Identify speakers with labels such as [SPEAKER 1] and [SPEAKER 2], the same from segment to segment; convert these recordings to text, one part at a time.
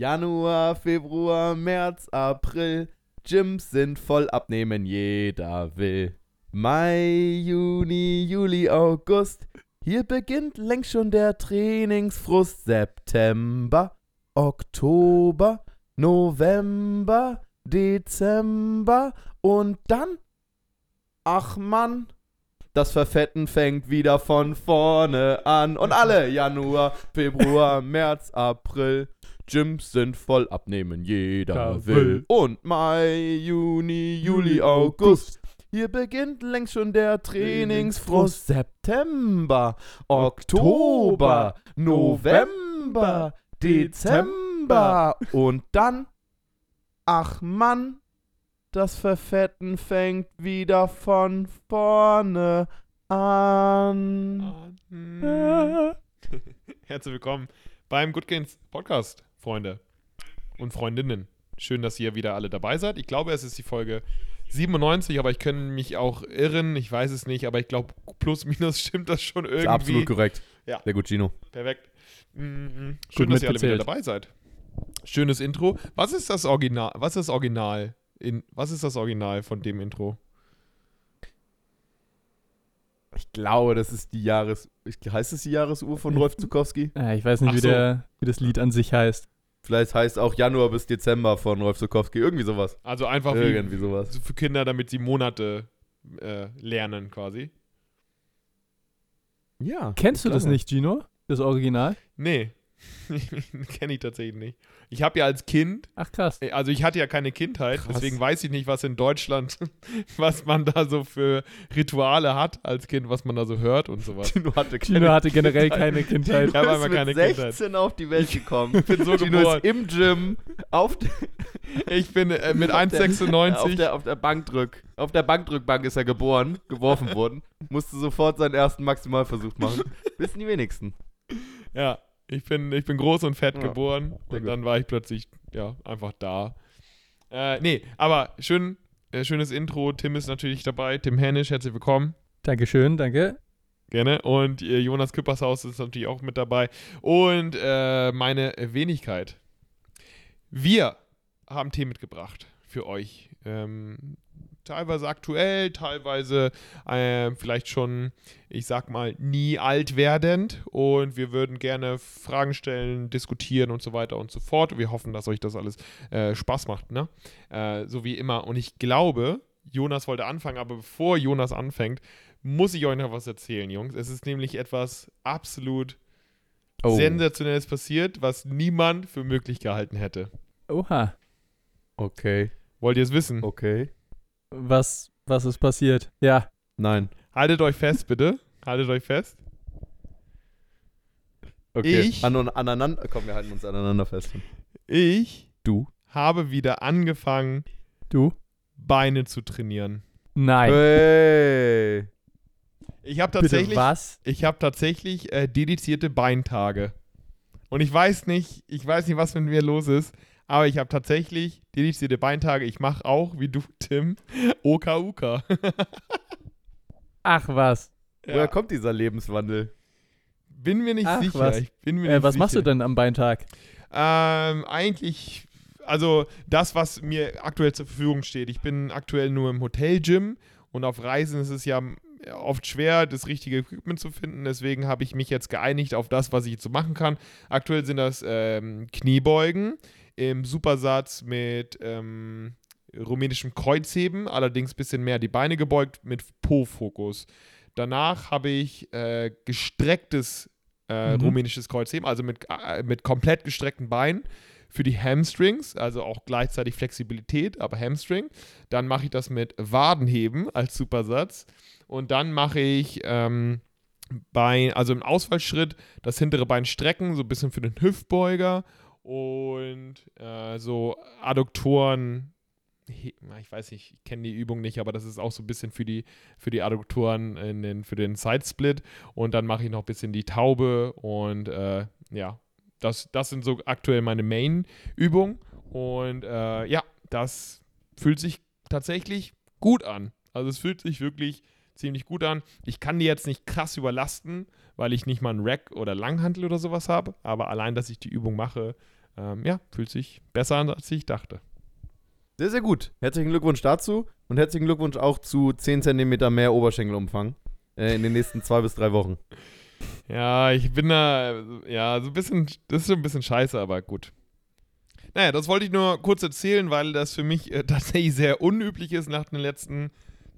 [SPEAKER 1] Januar, Februar, März, April. Gyms sind voll abnehmen, jeder will. Mai, Juni, Juli, August. Hier beginnt längst schon der Trainingsfrust. September, Oktober, November, Dezember und dann. Ach Mann, das Verfetten fängt wieder von vorne an. Und alle Januar, Februar, März, April. Gyms sind voll abnehmen, jeder
[SPEAKER 2] Da
[SPEAKER 1] will.
[SPEAKER 2] will.
[SPEAKER 1] Und Mai, Juni, Juli, August. Hier beginnt längst schon der Trainingsfrust. September, Oktober, November, Dezember. Und dann, ach Mann, das Verfetten fängt wieder von vorne an.
[SPEAKER 2] Herzlich willkommen beim Good Gains Podcast, Freunde und Freundinnen. Schön, dass ihr wieder alle dabei seid. Ich glaube, es ist die Folge 97, aber ich kann mich auch irren. Ich weiß es nicht, aber ich glaube, plus minus stimmt das schon irgendwie.
[SPEAKER 1] Ist absolut korrekt.
[SPEAKER 2] Ja.
[SPEAKER 1] Sehr gut, Gino.
[SPEAKER 2] Perfekt. Mhm.
[SPEAKER 3] Gut
[SPEAKER 2] Schön, dass ihr alle wieder dabei seid. Schönes Intro. Was ist das Original? Was ist das Original? In, was ist das Original von dem Intro?
[SPEAKER 1] Ich glaube, das ist die Jahres... Heißt es die Jahresuhr von Rolf Zukowski?
[SPEAKER 3] Äh, ich weiß nicht, wie,
[SPEAKER 2] so.
[SPEAKER 3] der, wie das Lied an sich heißt.
[SPEAKER 1] Vielleicht heißt auch Januar bis Dezember von Rolf Zukowski. Irgendwie sowas.
[SPEAKER 2] Also einfach wie,
[SPEAKER 1] Irgendwie sowas.
[SPEAKER 2] so für Kinder, damit sie Monate äh, lernen quasi.
[SPEAKER 1] Ja.
[SPEAKER 3] Kennst du das nicht, Gino? Das Original?
[SPEAKER 2] Nee, kenne ich tatsächlich nicht. Ich habe ja als Kind,
[SPEAKER 3] Ach krass.
[SPEAKER 2] äh, also ich hatte ja keine Kindheit,
[SPEAKER 1] Krass.
[SPEAKER 2] deswegen weiß ich nicht, was in Deutschland, was man da so für Rituale hat als Kind, was man da so hört und sowas.
[SPEAKER 1] Gino hatte
[SPEAKER 3] Gino hatte generell keine Kindheit.
[SPEAKER 2] Ich habe
[SPEAKER 1] Gino
[SPEAKER 2] einfach
[SPEAKER 1] ist
[SPEAKER 2] keine
[SPEAKER 1] mit
[SPEAKER 2] Kindheit.
[SPEAKER 1] 16 auf die Welt gekommen.
[SPEAKER 2] Ich bin so
[SPEAKER 1] Gino
[SPEAKER 2] geboren.
[SPEAKER 1] ist im Gym auf, der-
[SPEAKER 2] Ich bin äh, mit
[SPEAKER 1] auf der-
[SPEAKER 2] 1,96.
[SPEAKER 1] auf der, auf der Bankdrück. Auf der Bankdrückbank ist er geboren, geworfen worden. Musste sofort seinen ersten Maximalversuch machen. Wissen die wenigsten.
[SPEAKER 2] Ja, ich bin, ich bin groß und fett
[SPEAKER 1] Ja,
[SPEAKER 2] geboren und
[SPEAKER 1] gut.
[SPEAKER 2] dann war ich plötzlich, ja, einfach da. Äh, nee, aber schön, äh, schönes Intro. Tim ist natürlich dabei. Tim Hennisch, herzlich willkommen.
[SPEAKER 3] Dankeschön, danke.
[SPEAKER 2] Gerne. Und äh, Jonas Küppershaus ist natürlich auch mit dabei. Und äh, meine Wenigkeit. Wir haben Themen mitgebracht für euch. Ähm, teilweise aktuell, teilweise äh, vielleicht schon, ich sag mal, nie alt werdend. Und wir würden gerne Fragen stellen, diskutieren und so weiter und so fort. Wir hoffen, dass euch das alles äh, Spaß macht, ne? Äh, so wie immer. Und ich glaube, Jonas wollte anfangen, aber bevor Jonas anfängt, muss ich euch noch was erzählen, Jungs. Es ist nämlich etwas absolut
[SPEAKER 1] Oh.
[SPEAKER 2] Sensationelles passiert, was niemand für möglich gehalten hätte.
[SPEAKER 3] Oha.
[SPEAKER 1] Okay.
[SPEAKER 2] Wollt ihr es wissen?
[SPEAKER 1] Okay.
[SPEAKER 3] Was, was ist passiert? Ja.
[SPEAKER 1] Nein.
[SPEAKER 2] Haltet euch fest, bitte. Haltet euch fest.
[SPEAKER 1] Okay.
[SPEAKER 2] Ich-
[SPEAKER 1] An, aneinander. Komm, wir halten uns aneinander fest.
[SPEAKER 2] Ich
[SPEAKER 1] Du.
[SPEAKER 2] habe wieder angefangen,
[SPEAKER 3] Du?
[SPEAKER 2] Beine zu trainieren.
[SPEAKER 3] Nein.
[SPEAKER 1] Hey.
[SPEAKER 2] Ich habe
[SPEAKER 3] Bitte
[SPEAKER 2] tatsächlich,
[SPEAKER 3] was?
[SPEAKER 2] ich habe tatsächlich äh, dedizierte Beintage. Und ich weiß nicht, ich weiß nicht, was mit mir los ist, aber ich habe tatsächlich dedizierte Beintage. Ich mache auch, wie du, Tim, Oka Uka.
[SPEAKER 3] Ach was.
[SPEAKER 1] Woher kommt dieser Lebenswandel?
[SPEAKER 2] Bin mir nicht
[SPEAKER 3] Ach,
[SPEAKER 2] sicher.
[SPEAKER 3] was.
[SPEAKER 2] Ich bin mir
[SPEAKER 3] Äh,
[SPEAKER 2] nicht
[SPEAKER 3] was machst du
[SPEAKER 2] sicher.
[SPEAKER 3] denn am Beintag?
[SPEAKER 2] Ähm, eigentlich, also das, was mir aktuell zur Verfügung steht. Ich bin aktuell nur im Hotelgym und auf Reisen ist es ja oft schwer, das richtige Equipment zu finden. Deswegen habe ich mich jetzt geeinigt auf das, was ich jetzt so machen kann. Aktuell sind das ähm, Kniebeugen im Supersatz mit ähm, rumänischem Kreuzheben, allerdings ein bisschen mehr die Beine gebeugt mit Po-Fokus. Danach habe ich äh, gestrecktes äh,
[SPEAKER 3] Mhm.
[SPEAKER 2] rumänisches Kreuzheben, also mit, äh, mit komplett gestreckten Beinen für die Hamstrings, also auch gleichzeitig Flexibilität, aber Hamstring. Dann mache ich das mit Wadenheben als Supersatz. Und dann mache ich ähm, Bein, also im Ausfallschritt das hintere Bein strecken, so ein bisschen für den Hüftbeuger und äh, so Adduktoren. Ich weiß nicht, ich kenne die Übung nicht, aber das ist auch so ein bisschen für die, für die Adduktoren in den, für den Sidesplit. Und dann mache ich noch ein bisschen die Taube und äh, ja, das, das sind so aktuell meine Main-Übungen. Und äh, ja, das fühlt sich tatsächlich gut an. Also es fühlt sich wirklich ziemlich gut an. Ich kann die jetzt nicht krass überlasten, weil ich nicht mal einen Rack oder Langhantel oder sowas habe. Aber allein, dass ich die Übung mache, ähm, ja, fühlt sich besser an, als ich dachte.
[SPEAKER 1] Sehr, sehr gut. Herzlichen Glückwunsch dazu und herzlichen Glückwunsch auch zu 10 cm mehr Oberschenkelumfang äh, in den nächsten zwei bis drei Wochen.
[SPEAKER 2] Ja, ich bin da, ja, so ein bisschen, das ist so ein bisschen scheiße, aber gut. Naja, das wollte ich nur kurz erzählen, weil das für mich äh, tatsächlich sehr unüblich ist nach den letzten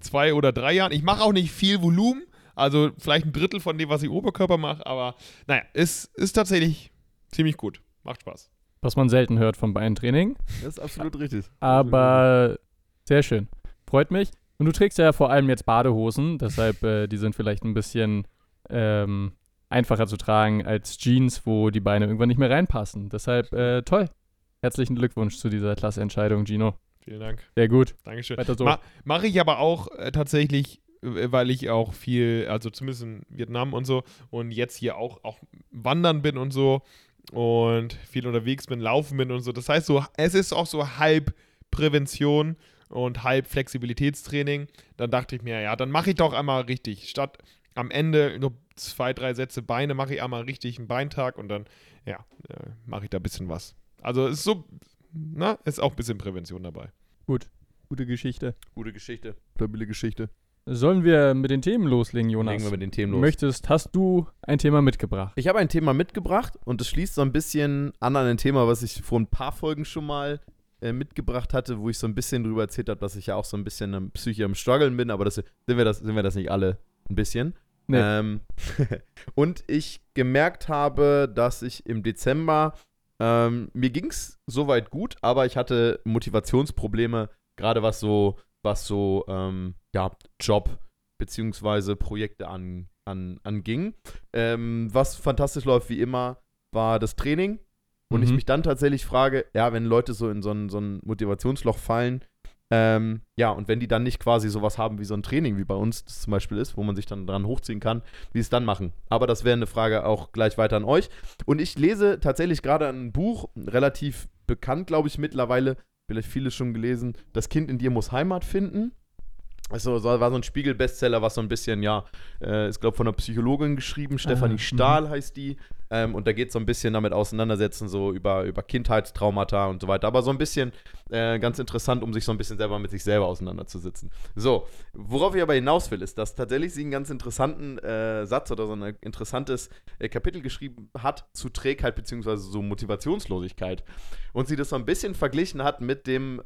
[SPEAKER 2] zwei oder drei Jahren. Ich mache auch nicht viel Volumen, also vielleicht ein Drittel von dem, was ich Oberkörper mache, aber naja, es ist tatsächlich ziemlich gut. Macht Spaß.
[SPEAKER 3] Was man selten hört vom Beintraining.
[SPEAKER 1] Das ist absolut richtig.
[SPEAKER 3] Aber sehr schön. Freut mich. Und du trägst ja vor allem jetzt Badehosen, deshalb äh, die sind vielleicht ein bisschen ähm, einfacher zu tragen als Jeans, wo die Beine irgendwann nicht mehr reinpassen. Deshalb äh, toll. Herzlichen Glückwunsch zu dieser klasse Entscheidung, Gino.
[SPEAKER 2] Vielen Dank.
[SPEAKER 3] Sehr gut.
[SPEAKER 2] Dankeschön.
[SPEAKER 3] Weiter so.
[SPEAKER 2] Ma Mache ich aber auch äh, tatsächlich, äh, weil ich auch viel, also zumindest in Vietnam und so und jetzt hier auch, auch wandern bin und so und viel unterwegs bin, laufen bin und so. Das heißt so, es ist auch so halb Prävention und halb Flexibilitätstraining. Dann dachte ich mir, ja, dann mache ich doch einmal richtig. Statt am Ende nur zwei, drei Sätze Beine, mache ich einmal richtig einen Beintag und dann, ja, äh, mache ich da ein bisschen was. Also ist so, na, ist auch ein bisschen Prävention dabei.
[SPEAKER 3] Gut. Gute Geschichte.
[SPEAKER 1] Gute Geschichte. Stabile Geschichte.
[SPEAKER 3] Sollen wir mit den Themen loslegen, Jonas?
[SPEAKER 1] Legen wir mit den Themen los.
[SPEAKER 3] Möchtest, hast du ein Thema mitgebracht?
[SPEAKER 1] Ich habe ein Thema mitgebracht und es schließt so ein bisschen an an ein Thema, was ich vor ein paar Folgen schon mal äh, mitgebracht hatte, wo ich so ein bisschen drüber erzählt habe, dass ich ja auch so ein bisschen am Psyche am Struggeln bin, aber das, sind, wir das, sind wir das nicht alle ein bisschen.
[SPEAKER 3] Nee.
[SPEAKER 1] Ähm, und ich gemerkt habe, dass ich im Dezember, ähm, mir ging es soweit gut, aber ich hatte Motivationsprobleme, gerade was so, was so, ähm, ja, Job beziehungsweise Projekte an, an, anging. Ähm, was fantastisch läuft wie immer, war das Training. Und ich
[SPEAKER 3] Mhm.
[SPEAKER 1] mich dann tatsächlich frage, ja, wenn Leute so in so ein, so ein Motivationsloch fallen, ähm, ja, und wenn die dann nicht quasi sowas haben wie so ein Training, wie bei uns das zum Beispiel ist, wo man sich dann dran hochziehen kann, wie es dann machen. Aber das wäre eine Frage auch gleich weiter an euch. Und ich lese tatsächlich gerade ein Buch, relativ bekannt, glaube ich, mittlerweile, vielleicht viele schon gelesen, Das Kind in dir muss Heimat finden. Also so- war so ein Spiegel-Bestseller, was so ein bisschen, ja, äh, ist, glaube von einer Psychologin geschrieben, Stefanie
[SPEAKER 3] mhm.
[SPEAKER 1] Stahl heißt die. Ähm, und da geht es so ein bisschen damit auseinandersetzen, so über, über Kindheitstraumata und so weiter. Aber so ein bisschen äh, ganz interessant, um sich so ein bisschen selber mit sich selber auseinanderzusetzen. So, worauf ich aber hinaus will, ist, dass tatsächlich sie einen ganz interessanten äh, Satz oder so ein interessantes äh, Kapitel geschrieben hat zu Trägheit bzw. so Motivationslosigkeit. Und sie das so ein bisschen verglichen hat mit dem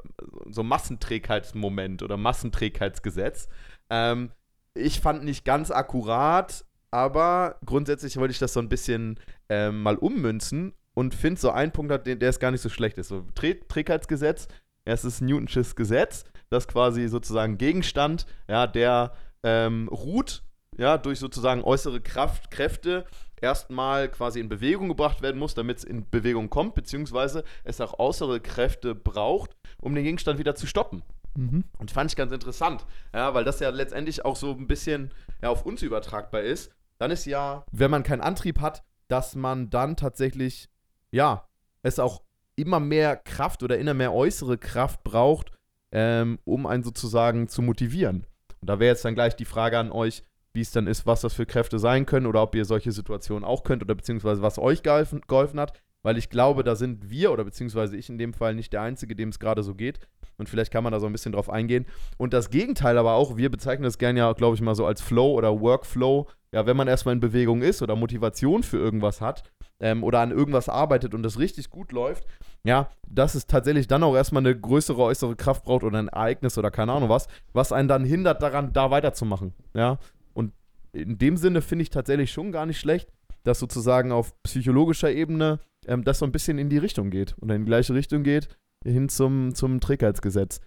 [SPEAKER 1] so Massenträgheitsmoment oder Massenträgheitsgesetz. Ähm, ich fand nicht ganz akkurat, aber grundsätzlich wollte ich das so ein bisschen ähm, mal ummünzen und finde so einen Punkt, hat, den- der ist gar nicht so schlecht ist. So Trä Trägheitsgesetz, erstes Newtonsches Gesetz, das quasi sozusagen Gegenstand, ja, der ähm, ruht, ja, durch sozusagen äußere Kraft, Kräfte erstmal quasi in Bewegung gebracht werden muss, damit es in Bewegung kommt, beziehungsweise es auch äußere Kräfte braucht, um den Gegenstand wieder zu stoppen.
[SPEAKER 3] Mhm.
[SPEAKER 1] Und fand ich ganz interessant, ja, weil das ja letztendlich auch so ein bisschen ja, auf uns übertragbar ist. Dann ist ja, wenn man keinen Antrieb hat, dass man dann tatsächlich, ja, es auch immer mehr Kraft oder immer mehr äußere Kraft braucht, ähm, um einen sozusagen zu motivieren. Und da wäre jetzt dann gleich die Frage an euch, wie es dann ist, was das für Kräfte sein können oder ob ihr solche Situationen auch könnt oder beziehungsweise was euch geholfen, geholfen hat. Weil ich glaube, da sind wir oder beziehungsweise ich in dem Fall nicht der Einzige, dem es gerade so geht. Und vielleicht kann man da so ein bisschen drauf eingehen. Und das Gegenteil aber auch, wir bezeichnen das gerne ja, glaube ich, mal so als Flow oder Workflow. Ja, wenn man erstmal in Bewegung ist oder Motivation für irgendwas hat ähm, oder an irgendwas arbeitet und das richtig gut läuft, ja, dass es tatsächlich dann auch erstmal eine größere äußere Kraft braucht oder ein Ereignis oder keine Ahnung was, was einen dann hindert daran, da weiterzumachen. Ja, und in dem Sinne finde ich tatsächlich schon gar nicht schlecht, dass sozusagen auf psychologischer Ebene ähm, das so ein bisschen in die Richtung geht oder in die gleiche Richtung geht, hin zum, zum Trägheitsgesetz.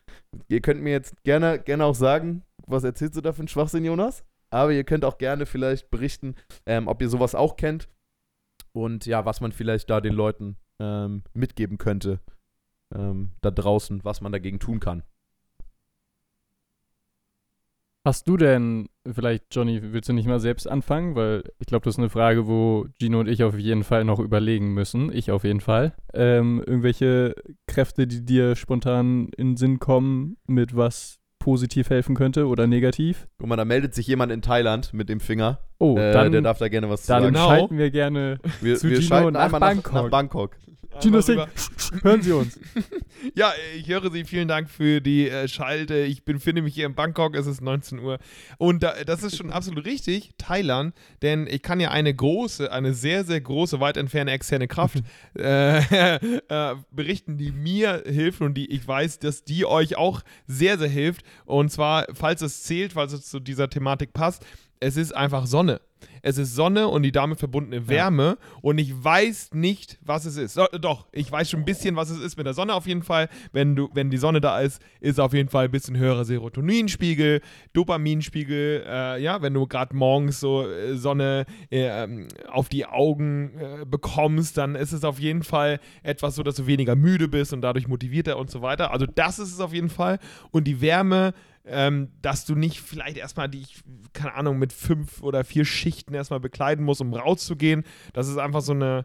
[SPEAKER 1] Ihr könnt mir jetzt gerne, gerne auch sagen, was erzählst du da für einen Schwachsinn, Jonas? Aber ihr könnt auch gerne vielleicht berichten, ähm, ob ihr sowas auch kennt und ja, was man vielleicht da den Leuten ähm, mitgeben könnte ähm, da draußen, was man dagegen tun kann.
[SPEAKER 3] Hast du denn, vielleicht, Johnny, willst du nicht mal selbst anfangen? Weil ich glaube, das ist eine Frage, wo Gino und ich auf jeden Fall noch überlegen müssen. Ich auf jeden Fall. Ähm, irgendwelche Kräfte, die dir spontan in den Sinn kommen, mit was positiv helfen könnte oder negativ?
[SPEAKER 1] Guck mal, da meldet sich jemand in Thailand mit dem Finger.
[SPEAKER 3] Oh,
[SPEAKER 1] äh,
[SPEAKER 3] dann,
[SPEAKER 1] der darf da gerne was zu
[SPEAKER 3] dann
[SPEAKER 1] sagen.
[SPEAKER 2] Genau.
[SPEAKER 3] schalten wir gerne.
[SPEAKER 1] Wir,
[SPEAKER 3] zu
[SPEAKER 1] wir
[SPEAKER 3] Gino
[SPEAKER 1] schalten
[SPEAKER 3] nach
[SPEAKER 1] einmal
[SPEAKER 3] Bangkok.
[SPEAKER 1] Nach, nach Bangkok.
[SPEAKER 3] Gino Singh, hören Sie uns.
[SPEAKER 2] Ja, ich höre Sie. Vielen Dank für die äh, Schalte. Ich befinde mich hier in Bangkok. Es ist 19 Uhr. Und da, das ist schon absolut richtig, Thailand. Denn ich kann ja eine große, eine sehr, sehr große, weit entfernte externe Kraft äh, äh, berichten, die mir hilft und die ich weiß, dass die euch auch sehr, sehr hilft. Und zwar, falls es zählt, falls es zu dieser Thematik passt, es ist einfach Sonne. Es ist Sonne und die damit verbundene Wärme und ich weiß nicht, was es ist. Doch, ich weiß schon ein bisschen, was es ist mit der Sonne auf jeden Fall. Wenn, du, wenn die Sonne da ist, ist auf jeden Fall ein bisschen höherer Serotoninspiegel, Dopaminspiegel. Äh, ja, wenn du gerade morgens so äh, Sonne äh, auf die Augen äh, bekommst, dann ist es auf jeden Fall etwas so, dass du weniger müde bist und dadurch motivierter und so weiter. Also das ist es auf jeden Fall. Und die Wärme ähm, dass du nicht vielleicht erstmal die, keine Ahnung, mit fünf oder vier Schichten erstmal bekleiden musst, um rauszugehen. Das ist einfach so eine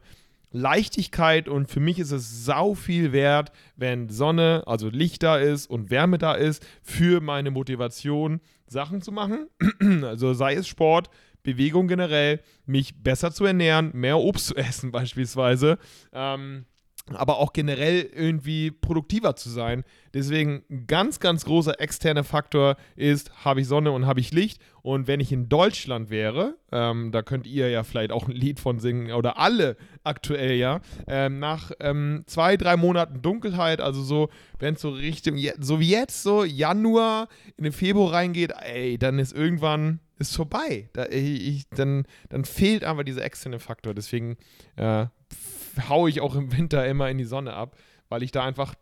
[SPEAKER 2] Leichtigkeit und für mich ist es sau viel wert, wenn Sonne, also Licht da ist und Wärme da ist, für meine Motivation, Sachen zu machen. also sei es Sport, Bewegung generell, mich besser zu ernähren, mehr Obst zu essen beispielsweise. Ähm, aber auch generell irgendwie produktiver zu sein. Deswegen ein ganz, ganz großer externer Faktor ist, habe ich Sonne und habe ich Licht. Und wenn ich in Deutschland wäre, ähm, da könnt ihr ja vielleicht auch ein Lied von singen oder alle aktuell ja, ähm, nach ähm, zwei, drei Monaten Dunkelheit, also so, wenn es so Richtung, so wie jetzt, so Januar in den Februar reingeht, ey, dann ist irgendwann ist vorbei. Da, ich, dann, dann fehlt einfach dieser externe Faktor. Deswegen äh, haue ich auch im Winter immer in die Sonne ab, weil ich da einfach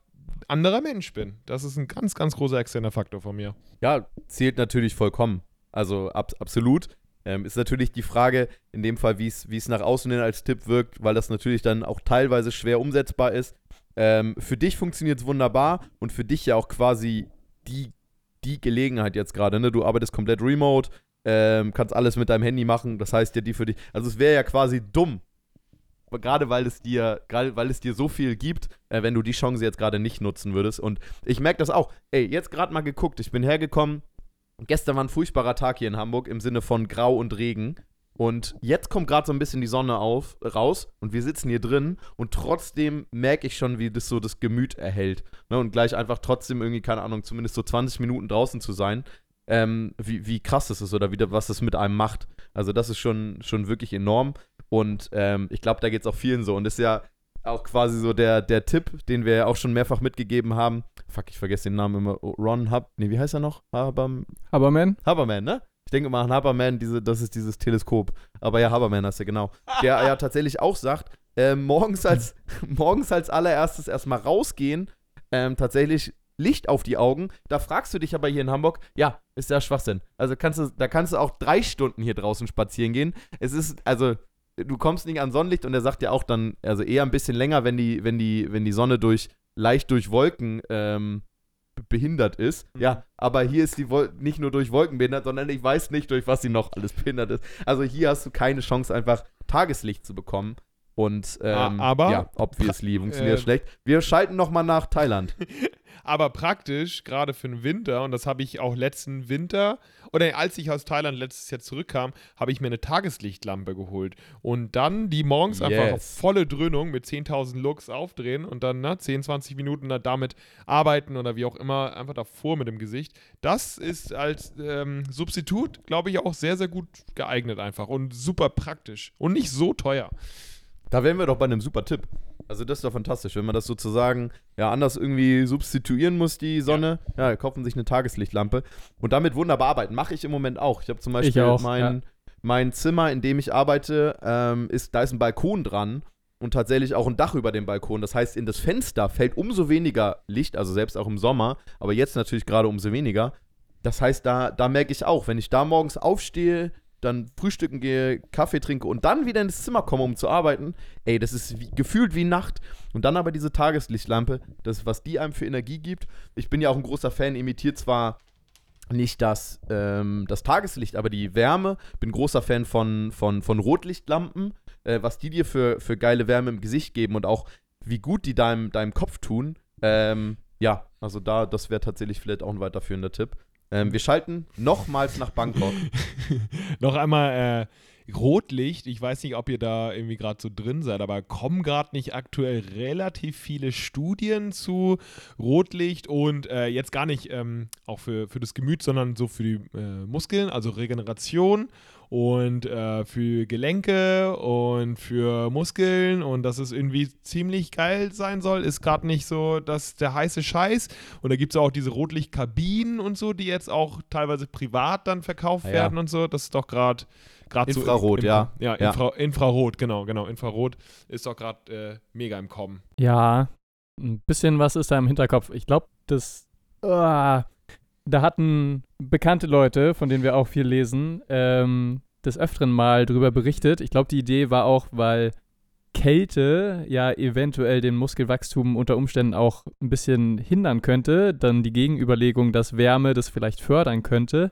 [SPEAKER 2] anderer Mensch bin. Das ist ein ganz, ganz großer externer Faktor von mir.
[SPEAKER 1] Ja, zählt natürlich vollkommen. Also ab, absolut. Ähm, ist natürlich die Frage, in dem Fall, wie es nach außen hin als Tipp wirkt, weil das natürlich dann auch teilweise schwer umsetzbar ist. Ähm, für dich funktioniert es wunderbar und für dich ja auch quasi die, die Gelegenheit jetzt gerade. Ne? Du arbeitest komplett remote, ähm, kannst alles mit deinem Handy machen. Das heißt ja, die für dich. Also es wäre ja quasi dumm, gerade weil es dir, gerade weil es dir so viel gibt, äh, wenn du die Chance jetzt gerade nicht nutzen würdest. Und ich merke das auch. Ey, jetzt gerade mal geguckt, ich bin hergekommen. Gestern war ein furchtbarer Tag hier in Hamburg im Sinne von Grau und Regen. Und jetzt kommt gerade so ein bisschen die Sonne auf, raus und wir sitzen hier drin und trotzdem merke ich schon, wie das so das Gemüt erhält. Ne? Und gleich einfach trotzdem irgendwie, keine Ahnung, zumindest so 20 Minuten draußen zu sein, ähm, wie, wie krass das ist oder wie, was das mit einem macht. Also das ist schon, schon wirklich enorm. Und ähm, ich glaube, da geht es auch vielen so. Und das ist ja auch quasi so der, der Tipp, den wir ja auch schon mehrfach mitgegeben haben. Fuck, ich vergesse den Namen immer. Ron Hub. Nee, wie heißt er noch? Haberman?
[SPEAKER 3] Haberman?
[SPEAKER 1] Haberman, ne? Ich denke mal an Haberman, diese, das ist dieses Teleskop. Aber ja, Haberman hast du genau. Der ja tatsächlich auch sagt, äh, morgens, als, morgens als allererstes erstmal rausgehen, ähm, tatsächlich Licht auf die Augen. Da fragst du dich aber hier in Hamburg, ja, ist ja Schwachsinn. Also kannst du, da kannst du auch drei Stunden hier draußen spazieren gehen. Es ist, also du kommst nicht an Sonnenlicht und er sagt ja auch dann, also eher ein bisschen länger, wenn die, wenn die, wenn die Sonne durch, leicht durch Wolken ähm, behindert ist. Mhm. Ja, aber hier ist die Wol nicht nur durch Wolken behindert, sondern ich weiß nicht, durch was sie noch alles behindert ist. Also hier hast du keine Chance, einfach Tageslicht zu bekommen. Und ähm,
[SPEAKER 2] aber
[SPEAKER 1] ja, obviously funktioniert äh, schlecht. Wir schalten nochmal nach Thailand.
[SPEAKER 2] aber praktisch, gerade für den Winter, und das habe ich auch letzten Winter, oder als ich aus Thailand letztes Jahr zurückkam, habe ich mir eine Tageslichtlampe geholt. Und dann die morgens yes. einfach auf volle Dröhnung mit 10.000 Lux aufdrehen und dann ne, 10, 20 Minuten damit arbeiten oder wie auch immer, einfach davor mit dem Gesicht. Das ist als ähm, Substitut, glaube ich, auch sehr, sehr gut geeignet einfach und super praktisch und nicht so teuer.
[SPEAKER 1] Da wären wir doch bei einem super Tipp. Also das ist doch fantastisch, wenn man das sozusagen ja anders irgendwie substituieren muss, die Sonne. Ja, ja kaufen sich eine Tageslichtlampe und damit wunderbar arbeiten. Mache ich im Moment auch. Ich habe zum Beispiel auch, mein, ja. mein Zimmer, in dem ich arbeite, ähm, ist, da ist ein Balkon dran und tatsächlich auch ein Dach über dem Balkon. Das heißt, in das Fenster fällt umso weniger Licht, also selbst auch im Sommer, aber jetzt natürlich gerade umso weniger. Das heißt, da, da merke ich auch, wenn ich da morgens aufstehe, dann frühstücken gehe, Kaffee trinke und dann wieder ins Zimmer komme, um zu arbeiten, ey, das ist wie, gefühlt wie Nacht. Und dann aber diese Tageslichtlampe, das, was die einem für Energie gibt. Ich bin ja auch ein großer Fan, imitiert zwar nicht das, ähm, das Tageslicht, aber die Wärme. Bin großer Fan von, von, von Rotlichtlampen, äh, was die dir für, für geile Wärme im Gesicht geben und auch wie gut die deinem, deinem Kopf tun. Ähm, ja, also da, das wäre tatsächlich vielleicht auch ein weiterführender Tipp. Ähm, wir schalten nochmals nach Bangkok.
[SPEAKER 2] Noch einmal, äh, Rotlicht, ich weiß nicht, ob ihr da irgendwie gerade so drin seid, aber kommen gerade nicht aktuell relativ viele Studien zu Rotlicht und äh, jetzt gar nicht ähm, auch für, für das Gemüt, sondern so für die äh, Muskeln, also Regeneration und äh, für Gelenke und für Muskeln und dass es irgendwie ziemlich geil sein soll, ist gerade nicht so dass der heiße Scheiß. Und da gibt es auch diese Rotlichtkabinen und so, die jetzt auch teilweise privat dann verkauft
[SPEAKER 1] Ja.
[SPEAKER 2] werden und so. Das ist doch gerade gerade so im-
[SPEAKER 1] Infrarot,
[SPEAKER 2] im,
[SPEAKER 1] ja.
[SPEAKER 2] Ja,
[SPEAKER 1] Ja.
[SPEAKER 2] Infra, Infrarot, genau, genau. Infrarot ist doch gerade äh, mega im Kommen.
[SPEAKER 3] Ja, ein bisschen was ist da im Hinterkopf. Ich glaube, das. Ah, da hatten bekannte Leute, von denen wir auch viel lesen, ähm, des Öfteren mal drüber berichtet. Ich glaube, die Idee war auch, weil Kälte ja eventuell den Muskelwachstum unter Umständen auch ein bisschen hindern könnte. Dann die Gegenüberlegung, dass Wärme das vielleicht fördern könnte.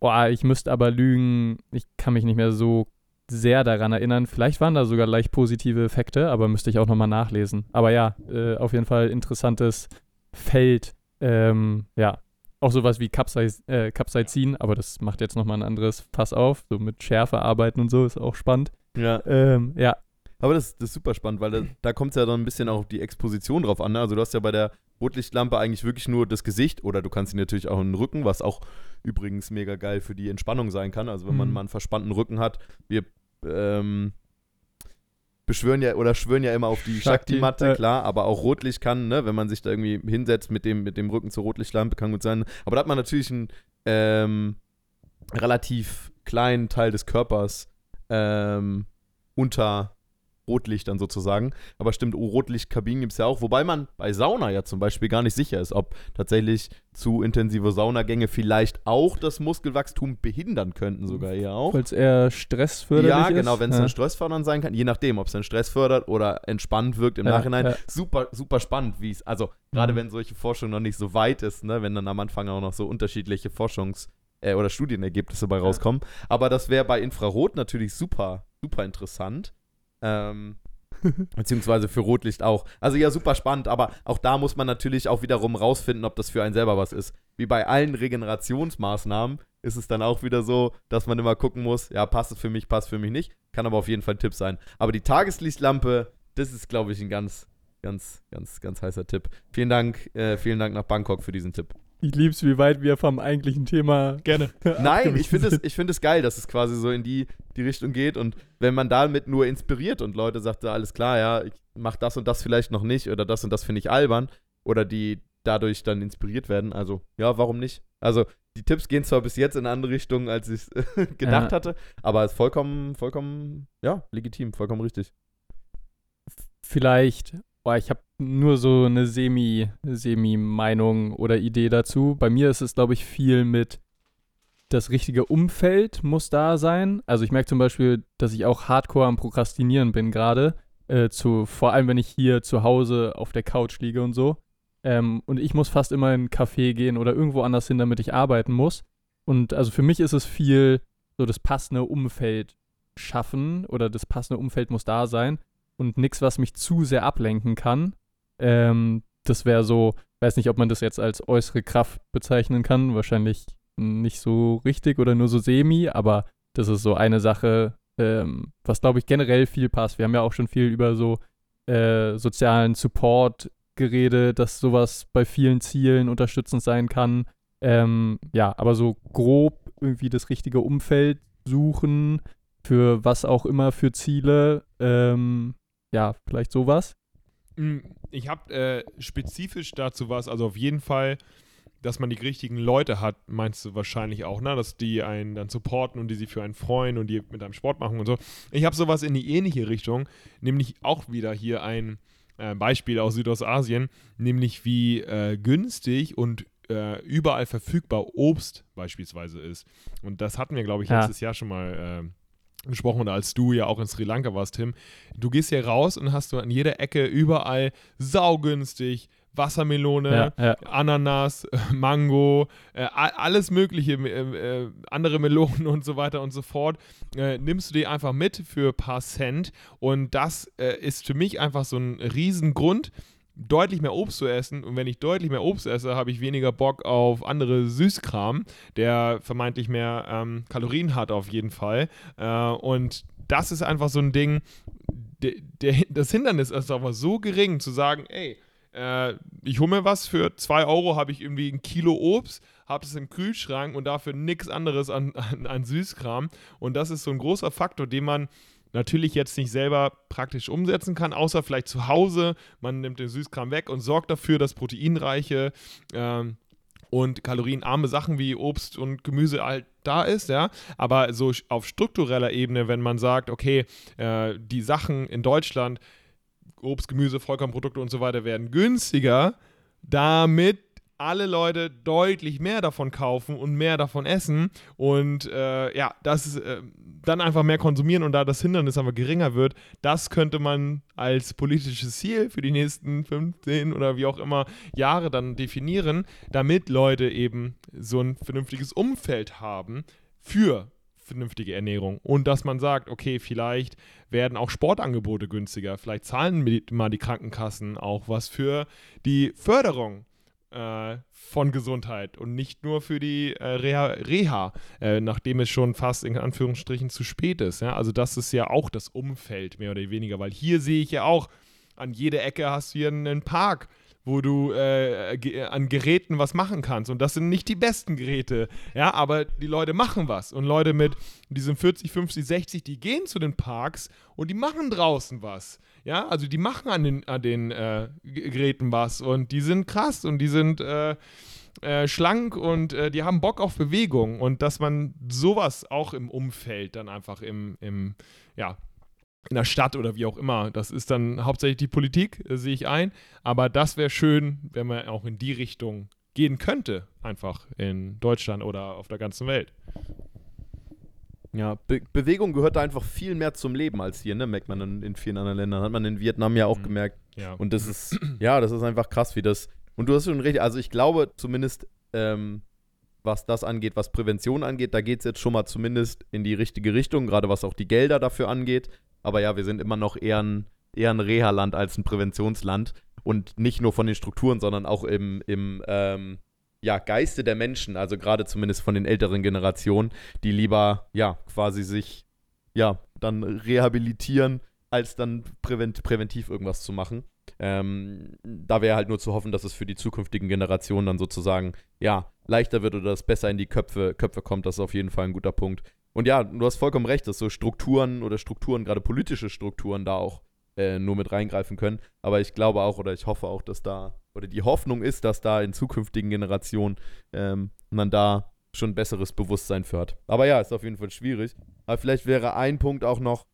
[SPEAKER 3] Boah, ich müsste aber lügen. Ich kann mich nicht mehr so sehr daran erinnern. Vielleicht waren da sogar leicht positive Effekte, aber müsste ich auch nochmal nachlesen. Aber ja, äh, auf jeden Fall interessantes Feld. Ähm, ja, auch sowas wie Capsaiz äh, Capsaicin, aber das macht jetzt nochmal ein anderes Fass auf. So mit Schärfe arbeiten und so ist auch spannend.
[SPEAKER 1] Ja.
[SPEAKER 3] Ähm, ja,
[SPEAKER 1] Aber das, das ist super spannend, weil da, da kommt es ja dann ein bisschen auch auf die Exposition drauf an. Ne? Also du hast ja bei der Rotlichtlampe eigentlich wirklich nur das Gesicht oder du kannst sie natürlich auch in den Rücken, was auch übrigens mega geil für die Entspannung sein kann. Also wenn man
[SPEAKER 3] Mhm.
[SPEAKER 1] mal einen verspannten Rücken hat, wir ähm, beschwören ja oder schwören ja immer auf die
[SPEAKER 3] Shakti,
[SPEAKER 1] Shakti-Matte,
[SPEAKER 3] äh.
[SPEAKER 1] klar, aber auch Rotlicht kann, ne, wenn man sich da irgendwie hinsetzt mit dem, mit dem Rücken zur Rotlichtlampe, kann gut sein. Aber da hat man natürlich einen ähm, relativ kleinen Teil des Körpers ähm, unter Rotlichtern sozusagen. Aber stimmt, oh, Rotlichtkabinen gibt es ja auch. Wobei man bei Sauna ja zum Beispiel gar nicht sicher ist, ob tatsächlich zu intensive Saunagänge vielleicht auch das Muskelwachstum behindern könnten, sogar eher auch.
[SPEAKER 3] weil es eher stressförderlich
[SPEAKER 1] Ja,
[SPEAKER 3] ist.
[SPEAKER 1] genau, wenn es
[SPEAKER 3] ja.
[SPEAKER 1] dann stressfördernd sein kann, je nachdem, ob es dann Stress fördert oder entspannt wirkt im
[SPEAKER 3] Ja,
[SPEAKER 1] Nachhinein.
[SPEAKER 3] ja.
[SPEAKER 1] Super, super spannend, wie es, also gerade
[SPEAKER 3] Mhm.
[SPEAKER 1] wenn solche Forschung noch nicht so weit ist, ne, wenn dann am Anfang auch noch so unterschiedliche Forschungs- äh, oder Studienergebnisse bei rauskommen. Aber das wäre bei Infrarot natürlich super, super interessant. Ähm, beziehungsweise für Rotlicht auch. Also ja, super spannend, aber auch da muss man natürlich auch wiederum rausfinden, ob das für einen selber was ist. Wie bei allen Regenerationsmaßnahmen ist es dann auch wieder so, dass man immer gucken muss, ja, passt es für mich, passt für mich nicht. Kann aber auf jeden Fall ein Tipp sein. Aber die Tageslichtlampe, das ist, glaube ich, ein ganz, ganz, ganz, ganz heißer Tipp. Vielen Dank, äh, vielen Dank nach Bangkok für diesen Tipp.
[SPEAKER 3] Ich lieb's, wie weit wir vom eigentlichen Thema
[SPEAKER 2] Gerne.
[SPEAKER 1] Nein, ich finde es, ich find es geil, dass es quasi so in die, die Richtung geht. Und wenn man damit nur inspiriert und Leute sagt, ja, alles klar, ja, ich mach das und das vielleicht noch nicht oder das und das finde ich albern oder die dadurch dann inspiriert werden, also ja, warum nicht? Also die Tipps gehen zwar bis jetzt in eine andere Richtung, als ich es gedacht
[SPEAKER 3] Ja.
[SPEAKER 1] hatte, aber es ist vollkommen, vollkommen, ja, legitim, vollkommen richtig.
[SPEAKER 3] vielleicht, boah, ich habe nur so eine Semi, Semi-Meinung oder Idee dazu. Bei mir ist es, glaube ich, viel mit das richtige Umfeld muss da sein. Also ich merke zum Beispiel, dass ich auch hardcore am Prokrastinieren bin gerade. Äh, zu, vor allem, wenn ich hier zu Hause auf der Couch liege und so. Ähm, und ich muss fast immer in einen Café gehen oder irgendwo anders hin, damit ich arbeiten muss. Und also für mich ist es viel so das passende Umfeld schaffen oder das passende Umfeld muss da sein und nichts, was mich zu sehr ablenken kann. Ähm, das wäre so, weiß nicht, ob man das jetzt als äußere Kraft bezeichnen kann, wahrscheinlich nicht so richtig oder nur so semi, aber das ist so eine Sache, ähm, was glaube ich generell viel passt. Wir haben ja auch schon viel über so äh, sozialen Support geredet, dass sowas bei vielen Zielen unterstützend sein kann. Ähm, ja, aber so grob irgendwie das richtige Umfeld suchen, für was auch immer für Ziele. Ähm, ja, vielleicht sowas.
[SPEAKER 2] Mm, Ich habe äh, spezifisch dazu was, also auf jeden Fall, dass man die richtigen Leute hat, meinst du wahrscheinlich auch, ne? Dass die einen dann supporten und die sich für einen freuen und die mit einem Sport machen und so. Ich habe sowas in die ähnliche Richtung, nämlich auch wieder hier ein äh, Beispiel aus Südostasien, nämlich wie äh, günstig und äh, überall verfügbar Obst beispielsweise ist. Und das hatten wir, glaube ich,
[SPEAKER 3] Ja.
[SPEAKER 2] letztes Jahr schon mal äh, gesprochen oder als du ja auch in Sri Lanka warst, Tim. Du gehst hier raus und hast du an jeder Ecke überall saugünstig Wassermelone,
[SPEAKER 3] Ja, ja.
[SPEAKER 2] Ananas, Mango, äh, alles mögliche, äh, äh, andere Melonen und so weiter und so fort, äh, nimmst du dir einfach mit für ein paar Cent und das äh, ist für mich einfach so ein Riesengrund, deutlich mehr Obst zu essen. Und wenn ich deutlich mehr Obst esse, habe ich weniger Bock auf andere Süßkram, der vermeintlich mehr ähm, Kalorien hat auf jeden Fall. Äh, und das ist einfach so ein Ding, der, der, das Hindernis ist aber so gering, zu sagen, ey, äh, ich hole mir was, für 2 Euro habe ich irgendwie ein Kilo Obst, habe es im Kühlschrank und dafür nichts anderes an, an, an Süßkram. Und das ist so ein großer Faktor, den man natürlich jetzt nicht selber praktisch umsetzen kann, außer vielleicht zu Hause. Man nimmt den Süßkram weg und sorgt dafür, dass proteinreiche ähm, und kalorienarme Sachen wie Obst und Gemüse halt da ist, ja. Aber so auf struktureller Ebene, wenn man sagt, okay, äh, die Sachen in Deutschland, Obst, Gemüse, Vollkornprodukte und so weiter werden günstiger, damit alle Leute deutlich mehr davon kaufen und mehr davon essen. Und äh, ja, das äh, dann einfach mehr konsumieren und da das Hindernis aber geringer wird, das könnte man als politisches Ziel für die nächsten 15 oder wie auch immer Jahre dann definieren, damit Leute eben so ein vernünftiges Umfeld haben für vernünftige Ernährung. Und dass man sagt, okay, vielleicht werden auch Sportangebote günstiger, vielleicht zahlen mal die Krankenkassen auch was für die Förderung äh, von Gesundheit und nicht nur für die äh, Reha, Reha äh, nachdem es schon fast in Anführungsstrichen zu spät ist. Ja? Also das ist ja auch das Umfeld mehr oder weniger, weil hier sehe ich ja auch, an jeder Ecke hast du hier einen Park wo du äh, ge an Geräten was machen kannst. Und das sind nicht die besten Geräte, ja, aber die Leute machen was. Und Leute mit diesen 40, 50, 60, die gehen zu den Parks und die machen draußen was. Ja, also die machen an den, an den äh, Geräten was und die sind krass und die sind äh, äh, schlank und äh, die haben Bock auf Bewegung und dass man sowas auch im Umfeld dann einfach im, im ja, in der Stadt oder wie auch immer. Das ist dann hauptsächlich die Politik, äh, sehe ich ein. Aber das wäre schön, wenn man auch in die Richtung gehen könnte, einfach in Deutschland oder auf der ganzen Welt.
[SPEAKER 1] Ja, Be Bewegung gehört da einfach viel mehr zum Leben als hier, ne? Merkt man in, in vielen anderen Ländern. Hat man in Vietnam ja auch mhm. gemerkt. Ja. Und das ist, ja, das ist einfach krass, wie das. Und du hast schon recht, also ich glaube zumindest, ähm, was das angeht, was Prävention angeht, da geht es jetzt schon mal zumindest in die richtige Richtung, gerade was auch die Gelder dafür angeht. Aber ja, wir sind immer noch eher ein, eher ein Reha-Land als ein Präventionsland. Und nicht nur von den Strukturen, sondern auch im, im ähm, ja, Geiste der Menschen, also gerade zumindest von den älteren Generationen, die lieber, ja, quasi sich, ja, dann rehabilitieren, als dann prävent präventiv irgendwas zu machen. Ähm, da wäre halt nur zu hoffen, dass es für die zukünftigen Generationen dann sozusagen, ja, leichter wird oder dass besser in die Köpfe, Köpfe kommt. Das ist auf jeden Fall ein guter Punkt. Und ja, du hast vollkommen recht, dass so Strukturen oder Strukturen, gerade politische Strukturen, da auch äh, nur mit reingreifen können. Aber ich glaube auch oder ich hoffe auch, dass da, oder die Hoffnung ist, dass da in zukünftigen Generationen ähm, man da schon besseres Bewusstsein für hat. Aber ja, ist auf jeden Fall schwierig. Aber vielleicht wäre ein Punkt auch noch